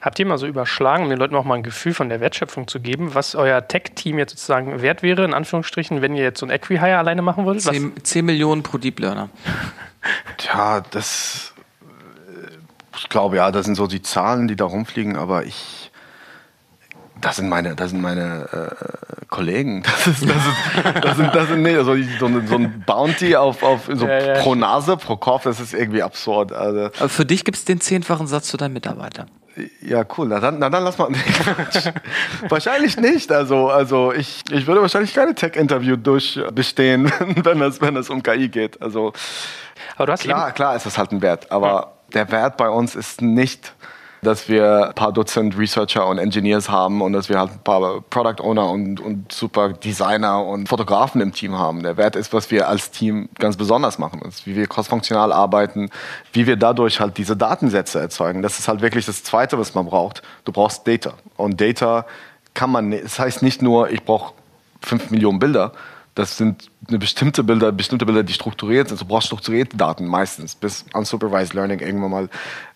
Habt ihr mal so überschlagen, um den Leuten auch mal ein Gefühl von der Wertschöpfung zu geben, was euer Tech-Team jetzt sozusagen wert wäre, in Anführungsstrichen, wenn ihr jetzt so ein Equihire alleine machen würdet? Was? 10, 10 Millionen pro Deep Learner. Tja, das. äh, Ich glaube, ja, das sind so die Zahlen, die da rumfliegen, aber ich. Das sind meine, das sind meine äh, Kollegen. Das, ist, das, ist, das, sind, das sind nicht, also so, ein- so ein Bounty auf, auf so Ja, ja. pro Nase, pro Kopf, das ist irgendwie absurd. Also, Aber für dich gibt es den zehnfachen Satz zu deinem Mitarbeiter. Ja, cool. Na dann, na dann lass mal. wahrscheinlich nicht. Also, also ich, ich würde wahrscheinlich keine Tech-Interview durchbestehen, wenn es wenn es um KI geht. Also Aber du hast Klar, klar ist das halt ein Wert, aber der Wert bei uns ist nicht, dass wir ein paar Dutzend Researcher und Engineers haben und dass wir halt ein paar Product Owner und, und super Designer und Fotografen im Team haben. Der Wert ist, was wir als Team ganz besonders machen, ist, wie wir crossfunktional arbeiten, wie wir dadurch halt diese Datensätze erzeugen. Das ist halt wirklich das Zweite, was man braucht. Du brauchst Data. Und Data kann man, das heißt nicht nur, ich brauche fünf Millionen Bilder. Das sind eine bestimmte Bilder, bestimmte Bilder, die strukturiert sind. Du brauchst strukturierte Daten meistens, bis unsupervised learning irgendwann mal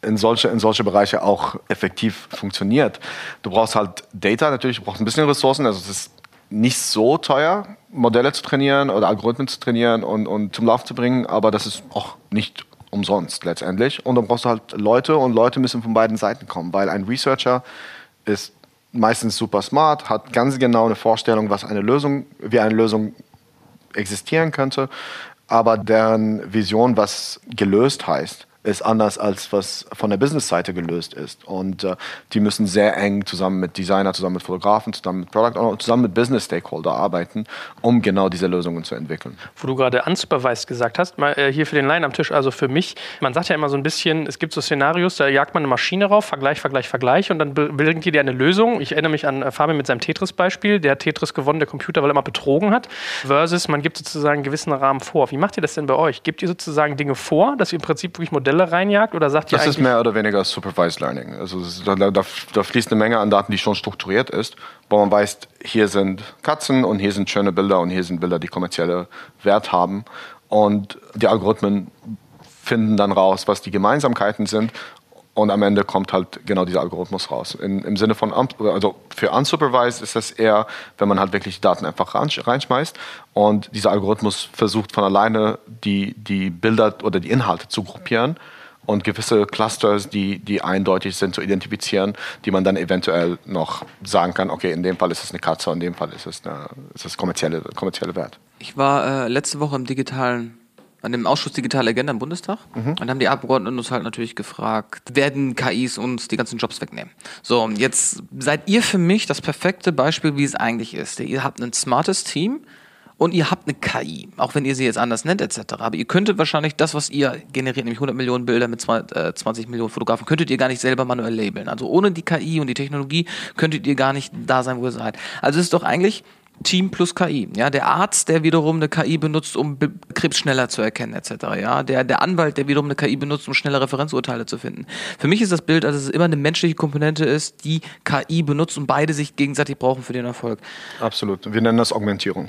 in solche, in solche Bereiche auch effektiv funktioniert. Du brauchst halt Data natürlich, du brauchst ein bisschen Ressourcen. Also es ist nicht so teuer, Modelle zu trainieren oder Algorithmen zu trainieren und, und zum Laufen zu bringen, aber das ist auch nicht umsonst letztendlich. Und dann brauchst du halt Leute und Leute müssen von beiden Seiten kommen, weil ein Researcher ist meistens super smart, hat ganz genau eine Vorstellung, was eine Lösung, wie eine Lösung existieren könnte, aber deren Vision, was gelöst heißt, ist anders als was von der Business-Seite gelöst ist. Und äh, die müssen sehr eng zusammen mit Designer, zusammen mit Fotografen, zusammen mit Product Owner, zusammen mit Business-Stakeholder arbeiten, um genau diese Lösungen zu entwickeln. wo du gerade unsupervised gesagt hast, mal äh, hier für den Laien am Tisch, also für mich, man sagt ja immer so ein bisschen, es gibt so Szenarios, da jagt man eine Maschine rauf, Vergleich, Vergleich, Vergleich und dann bringt die dir eine Lösung. Ich erinnere mich an äh, Fabian mit seinem Tetris-Beispiel, der hat Tetris gewonnen, der Computer, weil er immer betrogen hat, versus man gibt sozusagen einen gewissen Rahmen vor. Wie macht ihr das denn bei euch? Gebt ihr sozusagen Dinge vor, dass ihr im Prinzip wirklich Modelle reinjagt oder sagt ihr Das ist mehr oder weniger Supervised Learning. Also da, da, da fließt eine Menge an Daten, die schon strukturiert ist, wo man weiß, hier sind Katzen und hier sind schöne Bilder und hier sind Bilder, die kommerzielle Wert haben. Und die Algorithmen finden dann raus, was die Gemeinsamkeiten sind. Und am Ende kommt halt genau dieser Algorithmus raus. In, Im Sinne von, also für unsupervised ist das eher, wenn man halt wirklich die Daten einfach rein- reinschmeißt und dieser Algorithmus versucht von alleine die, die Bilder oder die Inhalte zu gruppieren und gewisse Clusters, die, die eindeutig sind, zu identifizieren, die man dann eventuell noch sagen kann, okay, in dem Fall ist es eine Katze, in dem Fall ist es, eine, ist es kommerzielle, kommerzielle Wert. Ich war äh, letzte Woche im digitalen, an dem Ausschuss Digitale Agenda im Bundestag und haben die Abgeordneten uns halt natürlich gefragt, werden KIs uns die ganzen Jobs wegnehmen? So, und jetzt seid ihr für mich das perfekte Beispiel, wie es eigentlich ist. Ihr habt ein smartes Team und ihr habt eine KI, auch wenn ihr sie jetzt anders nennt etc. Aber ihr könntet wahrscheinlich das, was ihr generiert, nämlich 100 Millionen Bilder mit zwei- äh, 20 Millionen Fotografen, könntet ihr gar nicht selber manuell labeln. Also ohne die KI und die Technologie könntet ihr gar nicht da sein, wo ihr seid. Also es ist doch eigentlich Team plus KI. Ja, der Arzt, der wiederum eine KI benutzt, um Be- Krebs schneller zu erkennen, etc. Ja, der, der Anwalt, der wiederum eine KI benutzt, um schnelle Referenzurteile zu finden. Für mich ist das Bild, dass es immer eine menschliche Komponente ist, die KI benutzt und beide sich gegenseitig brauchen für den Erfolg. Absolut. Wir nennen das Augmentierung.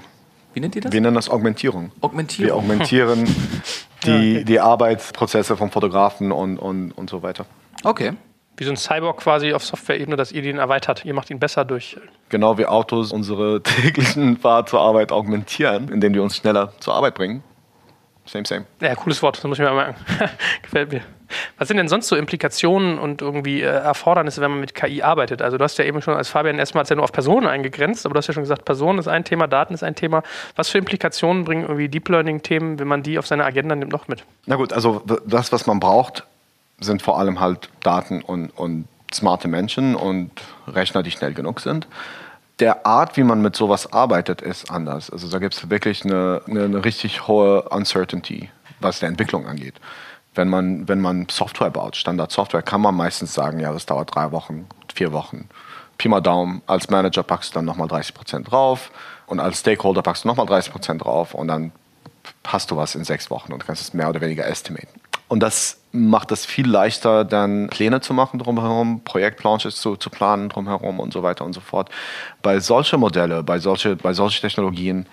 Wie nennt ihr das? Wir nennen das Augmentierung. Wir Augmentierung. augmentieren die, die Arbeitsprozesse von Fotografen und, und, und so weiter. Okay. Wie so ein Cyborg quasi auf Software-Ebene, dass ihr den erweitert. Ihr macht ihn besser durch. Genau wie Autos unsere täglichen Fahrt zur Arbeit augmentieren, indem die uns schneller zur Arbeit bringen. Same, same. Ja, cooles Wort, das muss ich mir mal merken. Gefällt mir. Was sind denn sonst so Implikationen und irgendwie äh, Erfordernisse, wenn man mit KI arbeitet? Also du hast ja eben schon als Fabian erstmal ja nur auf Personen eingegrenzt, aber du hast ja schon gesagt, Personen ist ein Thema, Daten ist ein Thema. Was für Implikationen bringen irgendwie Deep Learning-Themen, wenn man die auf seine Agenda nimmt, noch mit? Na gut, also das, was man braucht, sind vor allem halt Daten und, und smarte Menschen und Rechner, die schnell genug sind. Der Art, wie man mit sowas arbeitet, ist anders. Also da gibt es wirklich eine, eine, eine richtig hohe Uncertainty, was der Entwicklung angeht. Wenn man, wenn man Software baut, Standard-Software, kann man meistens sagen, ja, das dauert drei Wochen, vier Wochen. Pi mal Daumen, als Manager packst du dann nochmal 30 Prozent drauf und als Stakeholder packst du nochmal 30 Prozent drauf und dann hast du was in sechs Wochen und kannst es mehr oder weniger estimaten. Und das macht es viel leichter, dann Pläne zu machen drumherum, Projektlaunches zu, zu planen drumherum und so weiter und so fort. Bei solchen Modelle, bei solchen bei solche Technologien,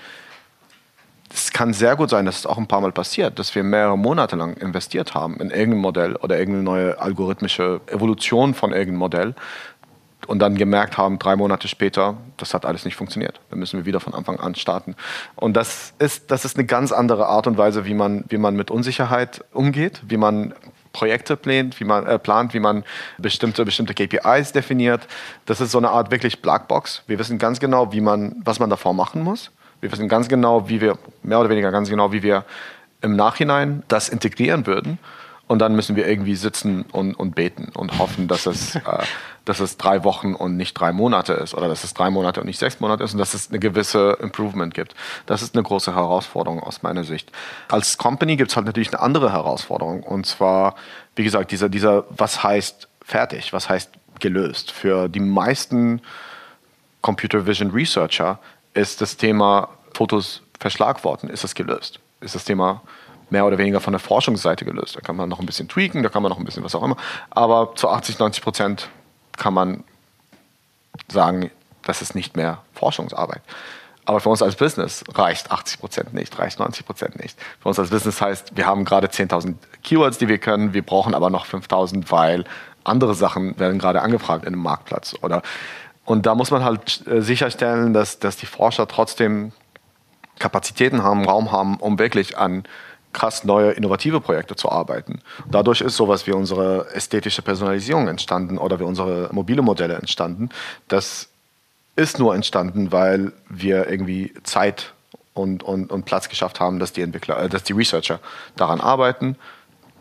es kann sehr gut sein, dass es auch ein paar Mal passiert, dass wir mehrere Monate lang investiert haben in irgendein Modell oder irgendeine neue algorithmische Evolution von irgendeinem Modell und dann gemerkt haben, drei Monate später, das hat alles nicht funktioniert. Da müssen wir wieder von Anfang an starten. Und das ist, das ist eine ganz andere Art und Weise, wie man, wie man mit Unsicherheit umgeht, wie man Projekte plant, wie man, äh, plant, wie man bestimmte, bestimmte KPIs definiert. Das ist so eine Art wirklich Blackbox. Wir wissen ganz genau, wie man, was man davor machen muss. Wir wissen ganz genau, wie wir, mehr oder weniger ganz genau, wie wir im Nachhinein das integrieren würden. Und dann müssen wir irgendwie sitzen und, und beten und hoffen, dass es, äh, dass es drei Wochen und nicht drei Monate ist oder dass es drei Monate und nicht sechs Monate ist und dass es eine gewisse Improvement gibt. Das ist eine große Herausforderung aus meiner Sicht. Als Company gibt es halt natürlich eine andere Herausforderung und zwar, wie gesagt, dieser, dieser, was heißt fertig, was heißt gelöst. Für die meisten Computer Vision Researcher ist das Thema Fotos verschlagworten, ist es gelöst. Ist das Thema mehr oder weniger von der Forschungsseite gelöst. Da kann man noch ein bisschen tweaken, da kann man noch ein bisschen was auch immer. Aber zu 80, 90 Prozent kann man sagen, das ist nicht mehr Forschungsarbeit. Aber für uns als Business reicht 80 Prozent nicht, reicht 90 Prozent nicht. Für uns als Business heißt, wir haben gerade 10.000 Keywords, die wir können, wir brauchen aber noch 5.000, weil andere Sachen werden gerade angefragt in einem Marktplatz. Oder, und da muss man halt äh, sicherstellen, dass, dass die Forscher trotzdem Kapazitäten haben, Raum haben, um wirklich an krass neue, innovative Projekte zu arbeiten. Dadurch ist sowas wie unsere ästhetische Personalisierung entstanden oder wie unsere mobile Modelle entstanden. Das ist nur entstanden, weil wir irgendwie Zeit und, und, und Platz geschafft haben, dass die Entwickler, äh, dass die Researcher daran arbeiten,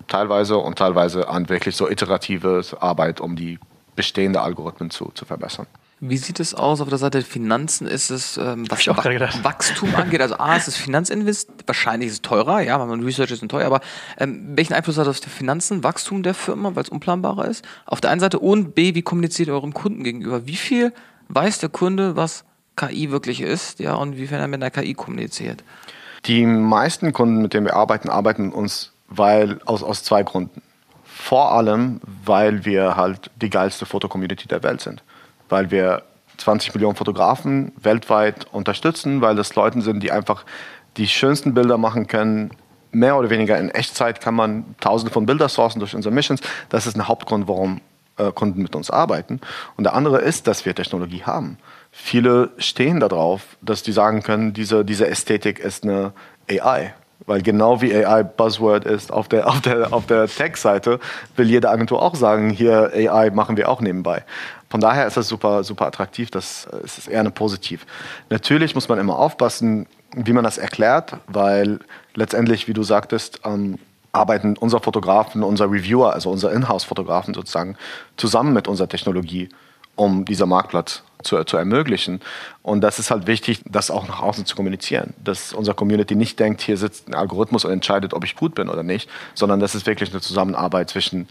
teilweise und teilweise an wirklich so iterative Arbeit, um die bestehende Algorithmen zu, zu verbessern. Wie sieht es aus auf der Seite der Finanzen? Ist es, ähm, was ich auch gerade gedacht. Wachstum angeht? Also A, ist es Finanzinvest, wahrscheinlich ist es teurer, ja, weil man Research ist teuer, aber ähm, welchen Einfluss hat das auf die Finanzen, Wachstum der Firma, weil es unplanbarer ist? Auf der einen Seite und B, wie kommuniziert ihr eurem Kunden gegenüber? Wie viel weiß der Kunde, was KI wirklich ist, ja, und wie er mit einer KI kommuniziert? Die meisten Kunden, mit denen wir arbeiten, arbeiten uns weil, aus, aus zwei Gründen. Vor allem, weil wir halt die geilste Fotocommunity der Welt sind weil wir 20 Millionen Fotografen weltweit unterstützen, weil das Leute sind, die einfach die schönsten Bilder machen können. Mehr oder weniger in Echtzeit kann man tausende von Bilder sourcen durch unsere Missions. Das ist ein Hauptgrund, warum äh, Kunden mit uns arbeiten. Und der andere ist, dass wir Technologie haben. Viele stehen darauf, dass die sagen können, diese, diese Ästhetik ist eine AI. Weil genau wie AI Buzzword ist auf der, auf der, auf der Tech-Seite, will jede Agentur auch sagen, hier AI machen wir auch nebenbei. Von daher ist das super, super attraktiv, das äh, ist eher eine positiv. Natürlich muss man immer aufpassen, wie man das erklärt, weil letztendlich, wie du sagtest, ähm, arbeiten unser Fotografen, unser Reviewer, also unser Inhouse-Fotografen sozusagen, zusammen mit unserer Technologie, um dieser Marktplatz zu, zu ermöglichen. Und das ist halt wichtig, das auch nach außen zu kommunizieren. Dass unsere Community nicht denkt, hier sitzt ein Algorithmus und entscheidet, ob ich gut bin oder nicht, sondern das ist wirklich eine Zusammenarbeit zwischen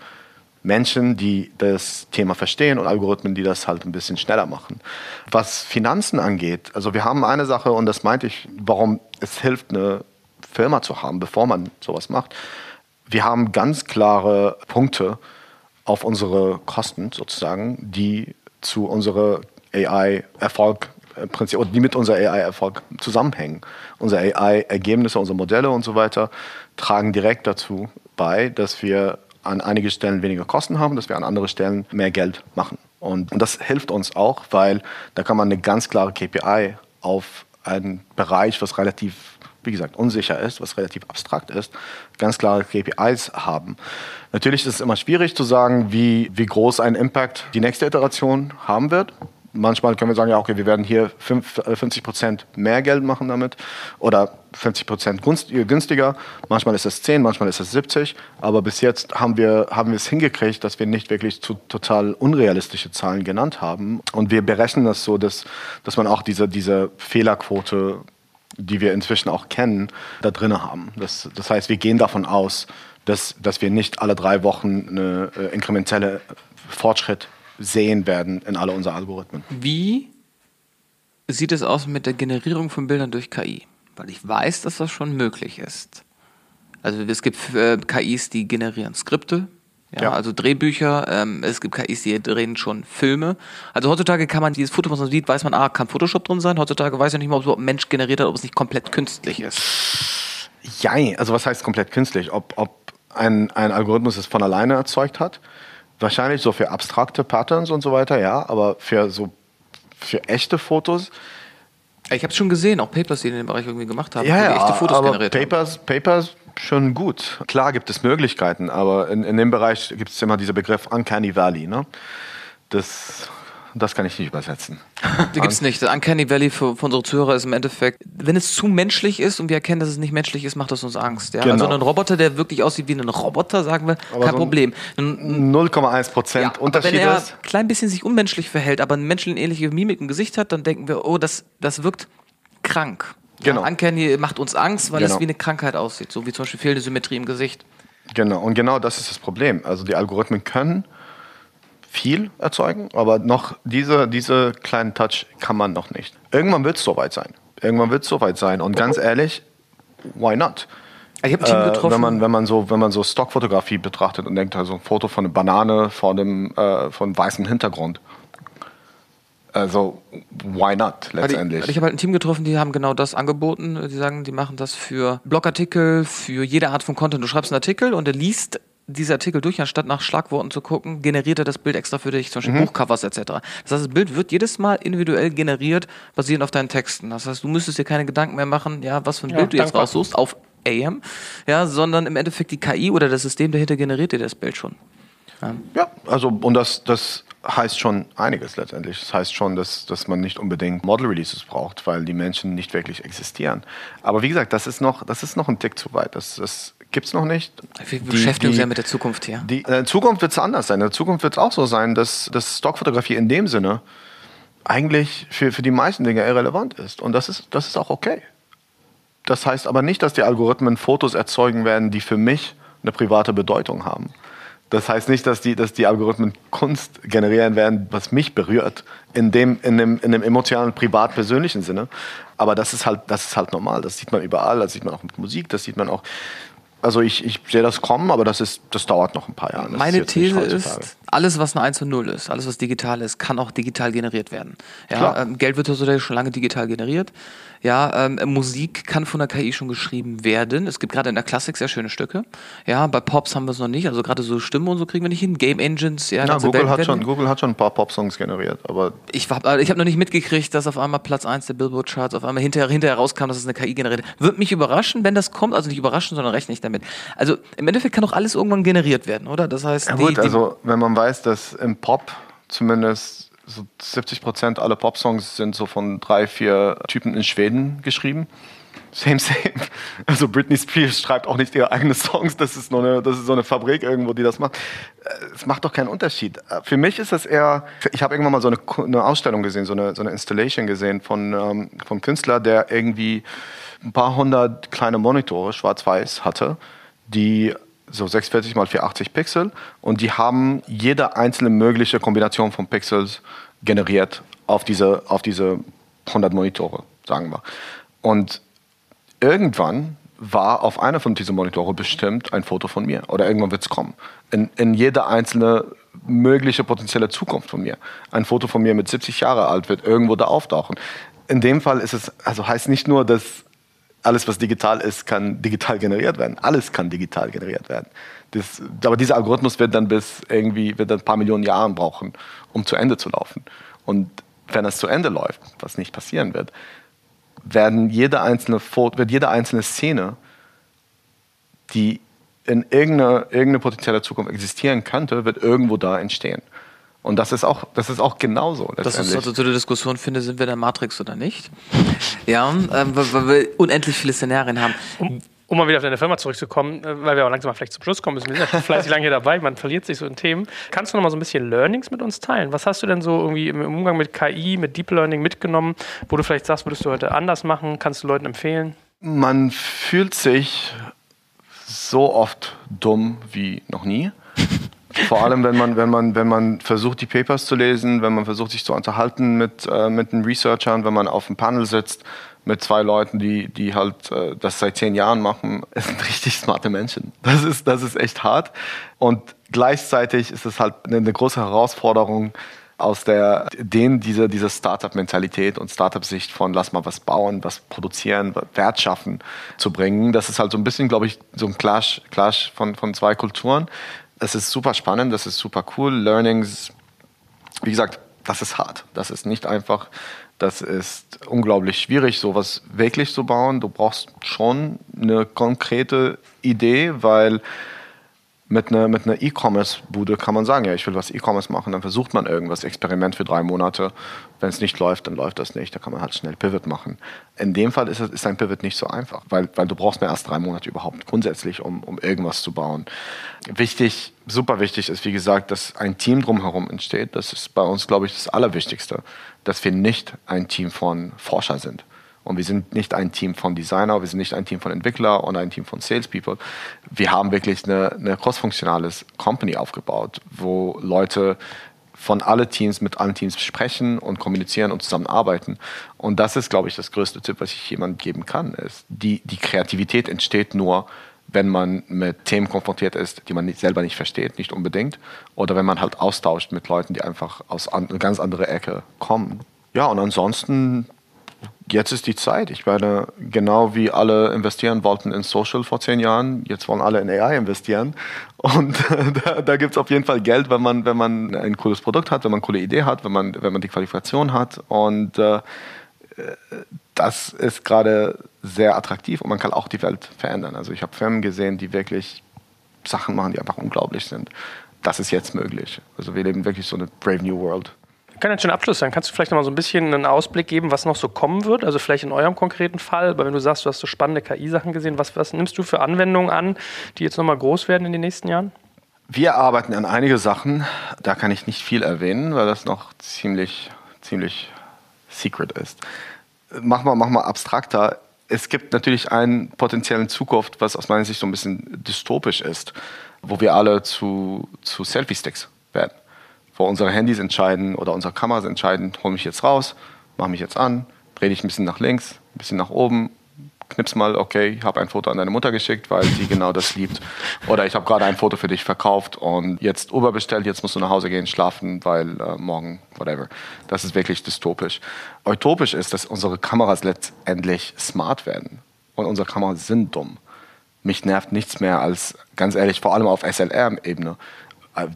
Menschen, die das Thema verstehen und Algorithmen, die das halt ein bisschen schneller machen. Was Finanzen angeht, also wir haben eine Sache und das meinte ich, warum es hilft, eine Firma zu haben, bevor man sowas macht. Wir haben ganz klare Punkte auf unsere Kosten sozusagen, die zu unserer AI-Erfolg Prinzip, die mit unserer AI-Erfolg zusammenhängen. Unsere AI-Ergebnisse, unsere Modelle und so weiter tragen direkt dazu bei, dass wir an einigen Stellen weniger Kosten haben, dass wir an anderen Stellen mehr Geld machen. Und, und das hilft uns auch, weil da kann man eine ganz klare KPI auf einen Bereich, was relativ, wie gesagt, unsicher ist, was relativ abstrakt ist, ganz klare KPIs haben. Natürlich ist es immer schwierig zu sagen, wie, wie groß ein Impact die nächste Iteration haben wird manchmal können wir sagen, ja, okay, wir werden hier 50 äh, Prozent mehr Geld machen damit oder 50 Prozent äh, günstiger. Manchmal ist es 10, manchmal ist es 70. Aber bis jetzt haben wir, haben wir es hingekriegt, dass wir nicht wirklich zu total unrealistische Zahlen genannt haben. Und wir berechnen das so, dass, dass man auch diese, diese Fehlerquote, die wir inzwischen auch kennen, da drin haben. Das, das heißt, wir gehen davon aus, dass, dass wir nicht alle drei Wochen eine äh, inkrementelle Fortschritt sehen werden in alle unsere Algorithmen. Wie sieht es aus mit der Generierung von Bildern durch KI? weil ich weiß, dass das schon möglich ist. Also es gibt äh, KIs, die generieren Skripte, ja, Ja. also Drehbücher, ähm, es gibt KIs, die drehen schon Filme. Also heutzutage kann man dieses Foto, was man sieht, weiß man, ah, kann Photoshop drin sein. Heutzutage weiß ich nicht mal, ob es überhaupt ein Mensch generiert hat, ob es nicht komplett künstlich ist. Jein, also was heißt komplett künstlich? Ob, ob ein, ein Algorithmus es von alleine erzeugt hat? Wahrscheinlich so für abstrakte Patterns und so weiter, ja, aber für so für echte Fotos, Ich habe es schon gesehen, auch Papers, die in dem Bereich irgendwie gemacht haben, ja, die echte Fotos aber generiert haben. Papers, Papers schon gut. Klar gibt es Möglichkeiten, aber in, in dem Bereich gibt es immer diesen Begriff Uncanny Valley. Ne? Das, das kann ich nicht übersetzen. Die gibt's nicht. Das Uncanny Valley für, für unsere Zuhörer ist im Endeffekt, wenn es zu menschlich ist und wir erkennen, dass es nicht menschlich ist, macht das uns Angst. Ja? Genau. Also ein Roboter, der wirklich aussieht wie ein Roboter, sagen wir, Aber kein so ein- Problem. Ein, 0,1 Prozent ja, Unterschied wenn er ist. ein klein bisschen sich unmenschlich verhält, aber eine menschenähnliche Mimik im Gesicht hat, dann denken wir, oh, das, das wirkt krank. Genau. Ja, Uncanny macht uns Angst, weil Genau. es wie eine Krankheit aussieht, so wie zum Beispiel fehlende Symmetrie im Gesicht. Genau, und genau das ist das Problem. Also die Algorithmen können viel erzeugen, aber noch diese, diese kleinen Touch kann man noch nicht. Irgendwann wird es soweit sein. Irgendwann wird es soweit sein. Und ganz ehrlich, why not? Ich habe ein Team Äh, getroffen. wenn, man, wenn, man so, wenn man so Stockfotografie betrachtet und denkt, also ein Foto von einer Banane vor dem äh, von weißem Hintergrund. Also, why not letztendlich? Ich, ich habe halt ein Team getroffen, die haben genau das angeboten. Die sagen, die machen das für Blogartikel, für jede Art von Content. Du schreibst einen Artikel und er liest diese Artikel durch, anstatt nach Schlagworten zu gucken, generiert er das Bild extra für dich, zum Beispiel Mhm. Buchcovers etc. Das heißt, das Bild wird jedes Mal individuell generiert, basierend auf deinen Texten. Das heißt, du müsstest dir keine Gedanken mehr machen, ja, was für ein Ja, Bild du jetzt raussuchst auf AM, ja, sondern im Endeffekt die KI oder das System dahinter generiert dir das Bild schon. Ja, also und das, das heißt schon einiges letztendlich. Das heißt schon, dass, dass man nicht unbedingt Model Releases braucht, weil die Menschen nicht wirklich existieren. Aber wie gesagt, das ist noch, das ist noch ein Tick zu weit. Das, das gibt es noch nicht. Wir beschäftigen uns ja mit der Zukunft hier. Die, in der Zukunft wird es anders sein. In der Zukunft wird es auch so sein, dass, dass Stockfotografie in dem Sinne eigentlich für, für die meisten Dinge irrelevant ist. Und das ist, das ist auch okay. Das heißt aber nicht, dass die Algorithmen Fotos erzeugen werden, die für mich eine private Bedeutung haben. Das heißt nicht, dass die, dass die Algorithmen Kunst generieren werden, was mich berührt, in dem, in dem, in dem emotionalen, privat-persönlichen Sinne. Aber das ist, halt, das ist halt normal. Das sieht man überall, das sieht man auch mit Musik, das sieht man auch. Also ich, ich sehe das kommen, aber das, ist, das dauert noch ein paar Jahre. Das Meine nicht These ist, alles, was eine 1 und 0 ist, alles, was digital ist, kann auch digital generiert werden. Ja, ähm, Geld wird heutzutage schon lange digital generiert. Ja, ähm, Musik kann von der KI schon geschrieben werden. Es gibt gerade in der Klassik sehr schöne Stücke. Ja, bei Pops haben wir es noch nicht. Also gerade so Stimmen und so kriegen wir nicht hin. Game Engines, ja, Ja, ganze Google Welt hat, schon, Google hat schon ein paar Pop-Songs generiert, aber ich habe ich hab noch nicht mitgekriegt, dass auf einmal Platz 1 der Billboard-Charts auf einmal hinterher, hinterher rauskam, dass es eine KI generiert. Würde mich überraschen, wenn das kommt. Also nicht überraschen, sondern rechne ich damit. Also im Endeffekt kann doch alles irgendwann generiert werden, oder? Das heißt, Ja die, gut, die, also wenn man weiß, dass im Pop zumindest so 70 Prozent aller Popsongs sind so von drei, vier Typen in Schweden geschrieben. Same, same. Also Britney Spears schreibt auch nicht ihre eigenen Songs. Das ist, nur eine, das ist so eine Fabrik irgendwo, die das macht. Äh, Es macht doch keinen Unterschied. Äh, Für mich ist das eher, ich habe irgendwann mal so eine, eine Ausstellung gesehen, so eine, so eine Installation gesehen von, ähm, vom Künstler, der irgendwie ein paar hundert kleine Monitore, schwarz-weiß, hatte, die so 640 mal 480 Pixel und die haben jede einzelne mögliche Kombination von Pixels generiert auf diese, auf diese 100 Monitore, sagen wir. Und irgendwann war auf einer von diesen Monitore bestimmt ein Foto von mir oder irgendwann wird es kommen. In, in jede einzelne mögliche potenzielle Zukunft von mir. Ein Foto von mir mit 70 Jahre alt wird irgendwo da auftauchen. In dem Fall ist es, also heißt nicht nur, dass alles, was digital ist, kann digital generiert werden. Alles kann digital generiert werden. Das, aber dieser Algorithmus wird dann bis irgendwie, wird dann ein paar Millionen Jahren brauchen, um zu Ende zu laufen. Und wenn es zu Ende läuft, was nicht passieren wird, werden jede einzelne wird jede einzelne Szene, die in irgendeiner irgendeine potenzielle Zukunft existieren könnte, wird irgendwo da entstehen. Und das ist auch, das ist auch genauso. Das ist letztendlich. also zu der Diskussion finde, sind wir in der Matrix oder nicht? Ja, ähm, weil, wir unendlich viele Szenarien haben. Um, um mal wieder auf deine Firma zurückzukommen, äh, weil wir auch langsam mal vielleicht zum Schluss kommen müssen. Wir sind ja schon fleißig lange hier dabei, man verliert sich so in Themen. Kannst du noch mal so ein bisschen Learnings mit uns teilen? Was hast du denn so irgendwie im Umgang mit KI, mit Deep Learning mitgenommen, wo du vielleicht sagst, würdest du heute anders machen? Kannst du Leuten empfehlen? Man fühlt sich so oft dumm wie noch nie. Vor allem, wenn man, wenn, man, wenn man versucht, die Papers zu lesen, wenn man versucht, sich zu unterhalten mit, äh, mit den Researchern, wenn man auf dem Panel sitzt mit zwei Leuten, die, die halt äh, das seit zehn Jahren machen. Es sind richtig smarte Menschen. Das ist, das ist echt hart. Und gleichzeitig ist es halt eine, eine große Herausforderung, aus der denen diese, diese Startup-Mentalität und Startup-Sicht von lass mal was bauen, was produzieren, Wert schaffen zu bringen. Das ist halt so ein bisschen, glaube ich, so ein Clash, Clash von, von zwei Kulturen. Das ist super spannend, das ist super cool. Learnings, wie gesagt, das ist hart. Das ist nicht einfach. Das ist unglaublich schwierig, sowas wirklich zu bauen. Du brauchst schon eine konkrete Idee, weil mit einer mit einer E-Commerce-Bude kann man sagen, ja, ich will was E-Commerce machen, dann versucht man irgendwas, Experiment für drei Monate. Wenn es nicht läuft, dann läuft das nicht, da kann man halt schnell Pivot machen. In dem Fall ist, ist ein Pivot nicht so einfach, weil, weil du brauchst mir erst drei Monate überhaupt grundsätzlich, um, um irgendwas zu bauen. Wichtig, super wichtig ist, wie gesagt, dass ein Team drumherum entsteht. Das ist bei uns, glaube ich, das Allerwichtigste, dass wir nicht ein Team von Forscher sind und wir sind nicht ein Team von Designer, wir sind nicht ein Team von Entwickler und ein Team von Salespeople. Wir haben wirklich eine, eine cross-funktionales Company aufgebaut, wo Leute von alle Teams mit allen Teams sprechen und kommunizieren und zusammenarbeiten. Und das ist, glaube ich, das größte Tipp, was ich jemandem geben kann. Ist, die, die Kreativität entsteht nur, wenn man mit Themen konfrontiert ist, die man nicht, selber nicht versteht, nicht unbedingt. Oder wenn man halt austauscht mit Leuten, die einfach aus an, eine ganz andere Ecke kommen. Ja, und ansonsten jetzt ist die Zeit. Ich meine, genau wie alle investieren wollten in Social vor zehn Jahren, jetzt wollen alle in AI investieren. Und da, da gibt es auf jeden Fall Geld, wenn man, wenn man ein cooles Produkt hat, wenn man eine coole Idee hat, wenn man, wenn man die Qualifikation hat. Und äh, das ist gerade sehr attraktiv und man kann auch die Welt verändern. Also ich habe Firmen gesehen, die wirklich Sachen machen, die einfach unglaublich sind. Das ist jetzt möglich. Also wir leben wirklich so eine Brave New World. Kann jetzt schon Abschluss sein. Kannst du vielleicht noch mal so ein bisschen einen Ausblick geben, was noch so kommen wird? Also vielleicht in eurem konkreten Fall, aber wenn du sagst, du hast so spannende KI-Sachen gesehen, was, was nimmst du für Anwendungen an, die jetzt noch mal groß werden in den nächsten Jahren? Wir arbeiten an einige Sachen. Da kann ich nicht viel erwähnen, weil das noch ziemlich, ziemlich secret ist. Mach mal, mach mal abstrakter. Es gibt natürlich einen potenziellen Zukunft, was aus meiner Sicht so ein bisschen dystopisch ist, wo wir alle zu, zu Selfie-Sticks wo unsere Handys entscheiden oder unsere Kameras entscheiden, hol mich jetzt raus, mach mich jetzt an, dreh dich ein bisschen nach links, ein bisschen nach oben, knips mal, okay, ich habe ein Foto an deine Mutter geschickt, weil sie genau das liebt. Oder ich habe gerade ein Foto für dich verkauft und jetzt Uber bestellt, jetzt musst du nach Hause gehen, schlafen, weil äh, morgen, whatever. Das ist wirklich dystopisch. Utopisch ist, dass unsere Kameras letztendlich smart werden. Und unsere Kameras sind dumm. Mich nervt nichts mehr als, ganz ehrlich, vor allem auf SLR-Ebene,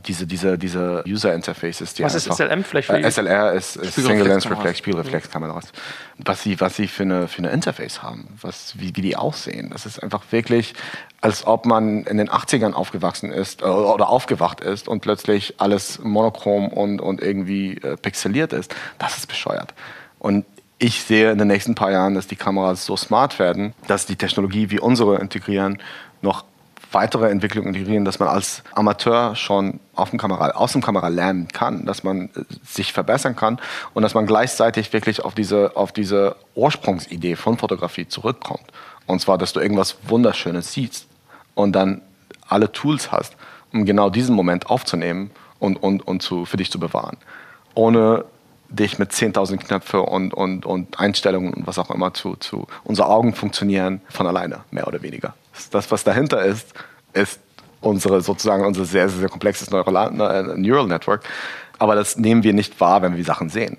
diese, diese, diese User Interfaces, die Was ist SLM vielleicht? Äh, SLR ist, ist Single Lens Reflex, Spiegelreflexkameras. Was sie, was sie für eine, für eine Interface haben, was, wie, wie die aussehen. Das ist einfach wirklich, als ob man in den 80ern aufgewachsen ist äh, oder aufgewacht ist und plötzlich alles monochrom und, und irgendwie äh, pixeliert ist. Das ist bescheuert. Und ich sehe in den nächsten paar Jahren, dass die Kameras so smart werden, dass die Technologie wie unsere integrieren noch weitere Entwicklungen integrieren, dass man als Amateur schon auf dem Kamera, aus dem Kamera lernen kann, dass man äh, sich verbessern kann und dass man gleichzeitig wirklich auf diese, auf diese Ursprungsidee von Fotografie zurückkommt. Und zwar, dass du irgendwas Wunderschönes siehst und dann alle Tools hast, um genau diesen Moment aufzunehmen und, und, und zu, für dich zu bewahren. Ohne dich mit 10.000 Knöpfe und, und, und Einstellungen und was auch immer zu, zu. Unsere Augen funktionieren von alleine, mehr oder weniger. Das, was dahinter ist, ist unsere sozusagen unser sehr, sehr, sehr komplexes Neural, Neural Network. Aber das nehmen wir nicht wahr, wenn wir Sachen sehen.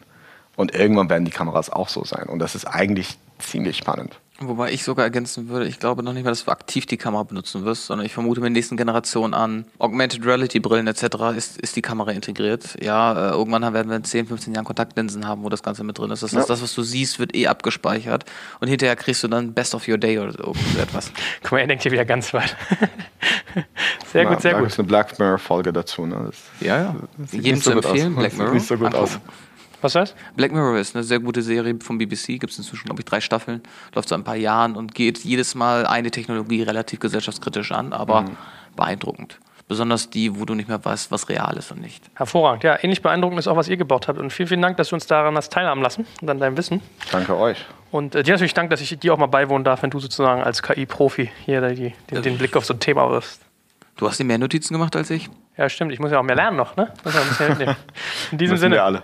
Und irgendwann werden die Kameras auch so sein. Und das ist eigentlich ziemlich spannend. Wobei ich sogar ergänzen würde, ich glaube noch nicht mal, dass du aktiv die Kamera benutzen wirst, sondern ich vermute mit den nächsten Generationen an Augmented Reality Brillen etc. ist, ist die Kamera integriert. Ja, äh, irgendwann werden wir in 10, 15 Jahren Kontaktlinsen haben, wo das Ganze mit drin ist. Das heißt, ja. das, was du siehst, wird eh abgespeichert und hinterher kriegst du dann Best of Your Day oder so etwas. Guck mal, er denkt hier wieder ganz weit. sehr Na, gut, sehr da gut. ist eine Black Mirror Folge dazu. Ne? Das, ja, ja. Jedem zu empfehlen, Black Mirror. Sieht so gut Angucken. aus. Was heißt? Black Mirror ist eine sehr gute Serie vom BBC, gibt es inzwischen, glaube ich, drei Staffeln, läuft seit ein paar Jahren und geht jedes Mal eine Technologie relativ gesellschaftskritisch an, aber Mhm. beeindruckend. Besonders die, wo du nicht mehr weißt, was real ist und nicht. Hervorragend. Ja, ähnlich beeindruckend ist auch, was ihr gebaut habt. Und vielen, vielen Dank, dass du uns daran hast teilhaben lassen und an deinem Wissen. Danke euch. Und äh, dir natürlich Dank, dass ich dir auch mal beiwohnen darf, wenn du sozusagen als KI-Profi hier die, den, den Blick auf so ein Thema wirfst. Du hast dir mehr Notizen gemacht als ich? Ja, stimmt. Ich muss ja auch mehr lernen noch, ne? Muss ja ein bisschen mitnehmen. In diesem Sinne. wir alle.